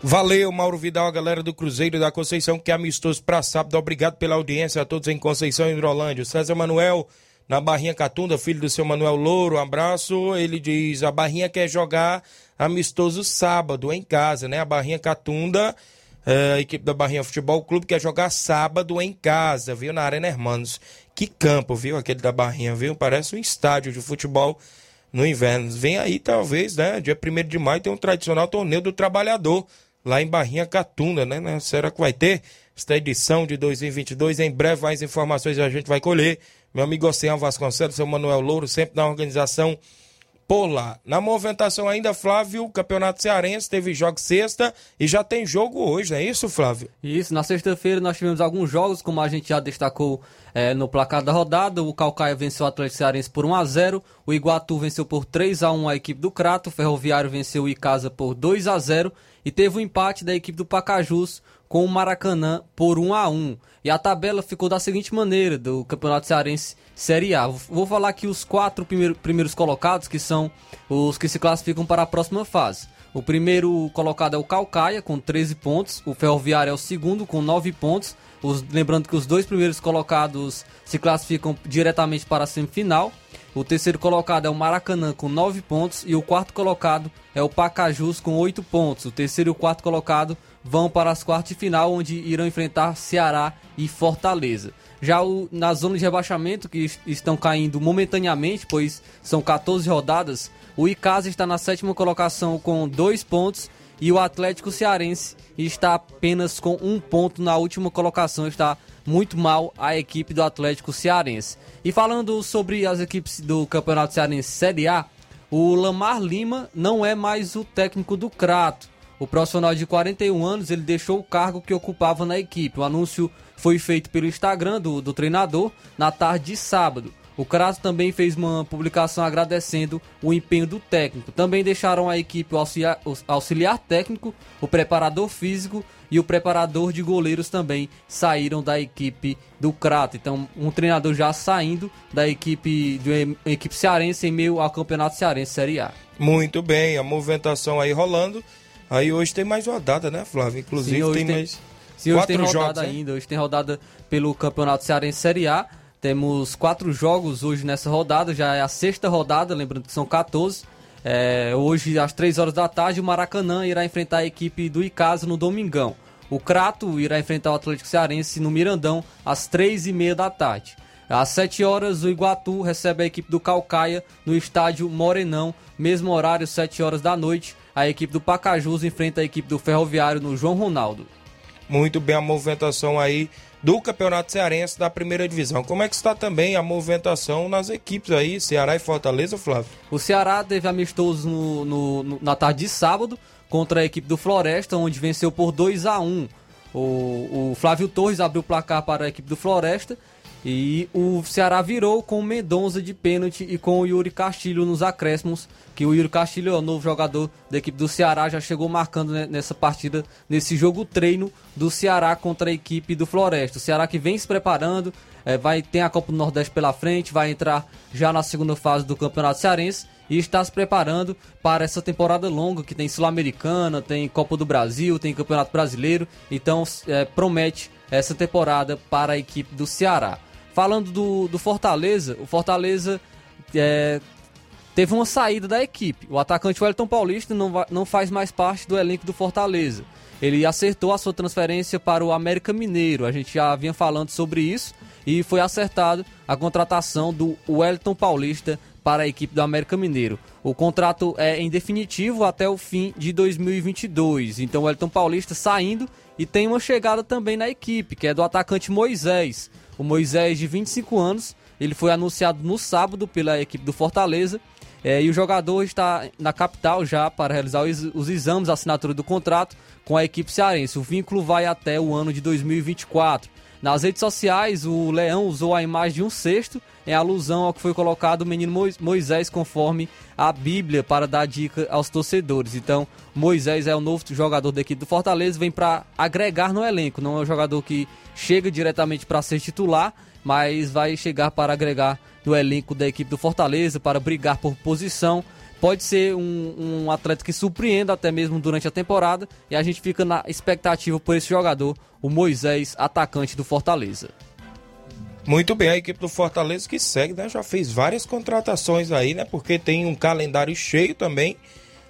Valeu, Mauro Vidal, a galera do Cruzeiro da Conceição, que é amistoso para sábado. Obrigado pela audiência a todos em Conceição e Hidrolândia. César Manuel, na Barrinha Catunda, filho do seu Manuel Louro, um abraço. Ele diz: a Barrinha quer jogar amistoso sábado em casa, né? A Barrinha Catunda, é, a equipe da Barrinha Futebol Clube quer jogar sábado em casa, viu? Na Arena Hermanos. Que campo, viu? Aquele da Barrinha, viu? Parece um estádio de futebol no inverno. Vem aí, talvez, né? Dia 1 de maio tem um tradicional torneio do trabalhador lá em Barrinha Catunda, né? né? Será que vai ter esta edição de 2022? Em breve, mais informações a gente vai colher. Meu amigo Oceano Vasconcelos, seu Manuel Louro, sempre na organização por lá. Na movimentação ainda, Flávio, o Campeonato Cearense teve jogo sexta e já tem jogo hoje, não é isso, Flávio? Isso, na sexta-feira nós tivemos alguns jogos, como a gente já destacou é, no placar da rodada. O Calcaia venceu o Atlético Cearense por 1 a 0 o Iguatu venceu por 3 a 1 a equipe do Crato, o Ferroviário venceu o Icasa por 2 a 0 e teve o um empate da equipe do Pacajus com o Maracanã por 1 a 1 E a tabela ficou da seguinte maneira do Campeonato Cearense Série A. Vou falar aqui os quatro primeiro, primeiros colocados, que são os que se classificam para a próxima fase. O primeiro colocado é o Calcaia, com 13 pontos. O Ferroviário é o segundo, com 9 pontos. Os, lembrando que os dois primeiros colocados se classificam diretamente para a semifinal. O terceiro colocado é o Maracanã com 9 pontos e o quarto colocado é o Pacajus com 8 pontos. O terceiro e o quarto colocado vão para as quartas de final, onde irão enfrentar Ceará e Fortaleza. Já o, na zona de rebaixamento, que estão caindo momentaneamente, pois são 14 rodadas, o Icasa está na sétima colocação com 2 pontos e o Atlético Cearense está apenas com um ponto na última colocação, está muito mal a equipe do Atlético Cearense. E falando sobre as equipes do Campeonato Cearense Série A, o Lamar Lima não é mais o técnico do Crato. O profissional de 41 anos ele deixou o cargo que ocupava na equipe. O anúncio foi feito pelo Instagram do, do treinador na tarde de sábado. O Crato também fez uma publicação agradecendo o empenho do técnico. Também deixaram a equipe o auxiliar, o auxiliar técnico, o preparador físico e o preparador de goleiros também saíram da equipe do Crato. Então, um treinador já saindo da equipe de equipe cearense em meio ao Campeonato Cearense Série A. Muito bem, a movimentação aí rolando. Aí hoje tem mais rodada, né, Flávio? Inclusive Sim, tem, tem, mais Sim, hoje quatro tem rodada jogos, né? ainda. Hoje tem rodada pelo Campeonato Cearense Série A. Temos quatro jogos hoje nessa rodada, já é a sexta rodada, lembrando que são 14. É, hoje, às 3 horas da tarde, o Maracanã irá enfrentar a equipe do Icasa no Domingão. O Crato irá enfrentar o Atlético Cearense no Mirandão às 3 e meia da tarde. Às 7 horas, o Iguatu recebe a equipe do Calcaia no estádio Morenão, mesmo horário, 7 horas da noite. A equipe do Pacajus enfrenta a equipe do Ferroviário no João Ronaldo. Muito bem a movimentação aí do Campeonato Cearense da primeira divisão. Como é que está também a movimentação nas equipes aí, Ceará e Fortaleza, Flávio? O Ceará teve amistoso no, no, no, na tarde de sábado contra a equipe do Floresta, onde venceu por 2 a 1 o, o Flávio Torres abriu o placar para a equipe do Floresta e o Ceará virou com o Mendonça de pênalti e com o Yuri Castilho nos acréscimos, que o Yuri Castilho é o novo jogador da equipe do Ceará, já chegou marcando nessa partida, nesse jogo treino do Ceará contra a equipe do Floresta. O Ceará que vem se preparando, é, vai ter a Copa do Nordeste pela frente, vai entrar já na segunda fase do Campeonato Cearense e está se preparando para essa temporada longa que tem Sul-Americana, tem Copa do Brasil, tem Campeonato Brasileiro, então é, promete essa temporada para a equipe do Ceará. Falando do, do Fortaleza, o Fortaleza é, teve uma saída da equipe. O atacante Wellington Paulista não, vai, não faz mais parte do elenco do Fortaleza. Ele acertou a sua transferência para o América Mineiro. A gente já vinha falando sobre isso e foi acertado a contratação do Wellington Paulista para a equipe do América Mineiro. O contrato é em definitivo até o fim de 2022. Então o Wellington Paulista saindo e tem uma chegada também na equipe, que é do atacante Moisés. O Moisés, de 25 anos, ele foi anunciado no sábado pela equipe do Fortaleza. É, e o jogador está na capital já para realizar os, exames, assinatura do contrato com a equipe cearense. O vínculo vai até o ano de 2024. Nas redes sociais, o Leão usou a imagem de um cesto em alusão ao que foi colocado o menino Moisés conforme a Bíblia para dar dica aos torcedores. Então, Moisés é o novo jogador da equipe do Fortaleza, vem para agregar no elenco, não é um jogador que chega diretamente para ser titular, mas vai chegar para agregar no elenco da equipe do Fortaleza, para brigar por posição. Pode ser um, um atleta que surpreenda até mesmo durante a temporada e a gente fica na expectativa por esse jogador, o Moisés, atacante do Fortaleza. Muito bem, a equipe do Fortaleza que segue, né? Já fez várias contratações aí, né? Porque tem um calendário cheio também,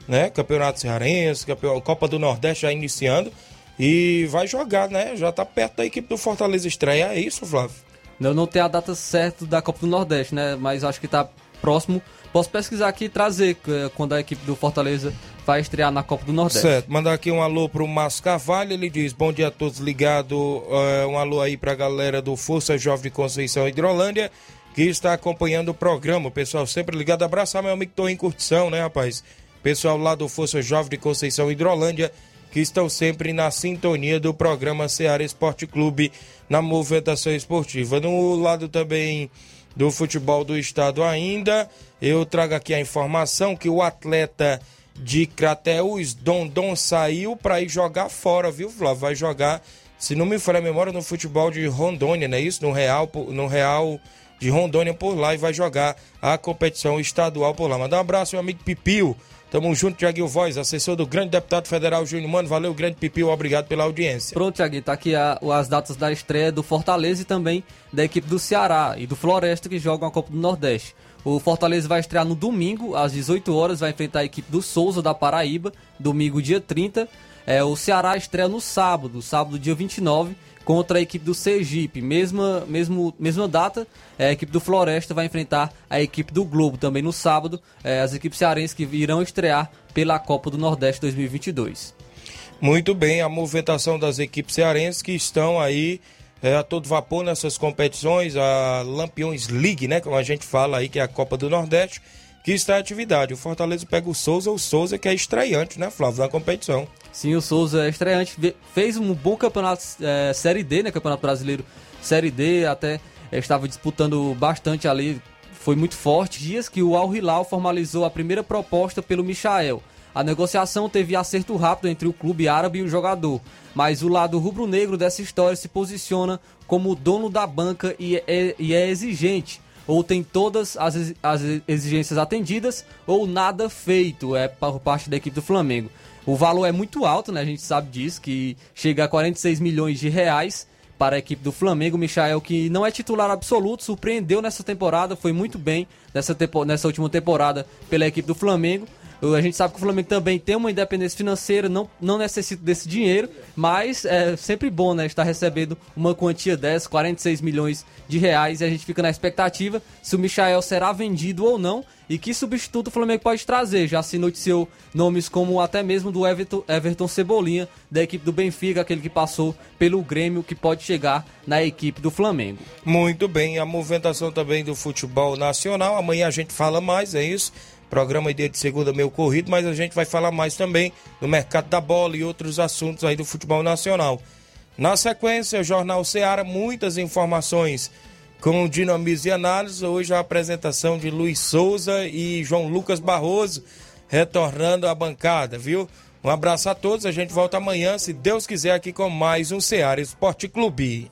né? Campeonato Cearense, campeão, Copa do Nordeste já iniciando. E vai jogar, né? Já tá perto da equipe do Fortaleza estreia. É isso, Flávio? Eu não tenho a data certa da Copa do Nordeste, né? Mas acho que tá próximo. Posso pesquisar aqui e trazer eh, quando a equipe do Fortaleza vai estrear na Copa do Nordeste. Certo, mandar aqui um alô pro Márcio Carvalho, ele diz, bom dia a todos ligado, uh, um alô aí pra galera do Força Jovem de Conceição Hidrolândia, que está acompanhando o programa, pessoal sempre ligado, abraçar meu amigo tô em curtição, né rapaz, pessoal lá do Força Jovem de Conceição Hidrolândia, que estão sempre na sintonia do programa Ceará Esporte Clube, na movimentação esportiva, no lado também do futebol do estado ainda, eu trago aqui a informação que o atleta de Crateus, Dondon saiu para ir jogar fora, viu, Flávio? Vai jogar, se não me falha a memória, no futebol de Rondônia, não é isso? No Real, no Real de Rondônia por lá e vai jogar a competição estadual por lá. Mandar um abraço, meu amigo Pipio. Tamo junto, Tiaguinho Voz, assessor do grande deputado federal Júnior Mano. Valeu, grande Pipio, obrigado pela audiência. Pronto, Tiaguinho, tá aqui a, as datas da estreia do Fortaleza e também da equipe do Ceará e do Floresta que jogam a Copa do Nordeste. O Fortaleza vai estrear no domingo, às 18 horas, vai enfrentar a equipe do Souza da Paraíba, domingo dia 30. É, o Ceará estreia no sábado, sábado dia 29, contra a equipe do Sergipe. Mesma, mesmo, mesma data, é, a equipe do Floresta vai enfrentar a equipe do Globo também no sábado. É, as equipes cearenses que irão estrear pela Copa do Nordeste 2022. Muito bem, a movimentação das equipes cearenses que estão aí é, a todo vapor nessas competições, a Lampiões League, né? Como a gente fala aí, que é a Copa do Nordeste, que está em atividade. O Fortaleza pega o Souza, o Souza que é estreante, né, Flávio, na competição. Sim, o Souza é estreante, fez um bom campeonato é, Série D, né? Campeonato Brasileiro Série D, até é, estava disputando bastante ali, foi muito forte. Dias que o Al Hilal formalizou a primeira proposta pelo Michael. A negociação teve acerto rápido entre o clube árabe e o jogador, mas o lado rubro-negro dessa história se posiciona como dono da banca e é, e é exigente. Ou tem todas as, as exigências atendidas, ou nada feito é por parte da equipe do Flamengo. O valor é muito alto, né? A gente sabe disso, que chega a 46 milhões de reais para a equipe do Flamengo. Michael, que não é titular absoluto, surpreendeu nessa temporada, foi muito bem nessa, nessa última temporada pela equipe do Flamengo. A gente sabe que o Flamengo também tem uma independência financeira, não, não necessita desse dinheiro, mas é sempre bom, né? Estar recebendo uma quantia dessa, 46 milhões de reais, e a gente fica na expectativa se o Michael será vendido ou não e que substituto o Flamengo pode trazer. Já se noticiou nomes como até mesmo do Everton, Everton Cebolinha, da equipe do Benfica, aquele que passou pelo Grêmio, que pode chegar na equipe do Flamengo. Muito bem, a movimentação também do futebol nacional. Amanhã a gente fala mais, é isso. Programa dia de segunda meio corrido, mas a gente vai falar mais também do mercado da bola e outros assuntos aí do futebol nacional. Na sequência, o Jornal Ceará, muitas informações com dinamismo e análise. Hoje a apresentação de Luiz Souza e João Lucas Barroso retornando à bancada, viu? Um abraço a todos, a gente volta amanhã, se Deus quiser, aqui com mais um Ceará Esporte Clube.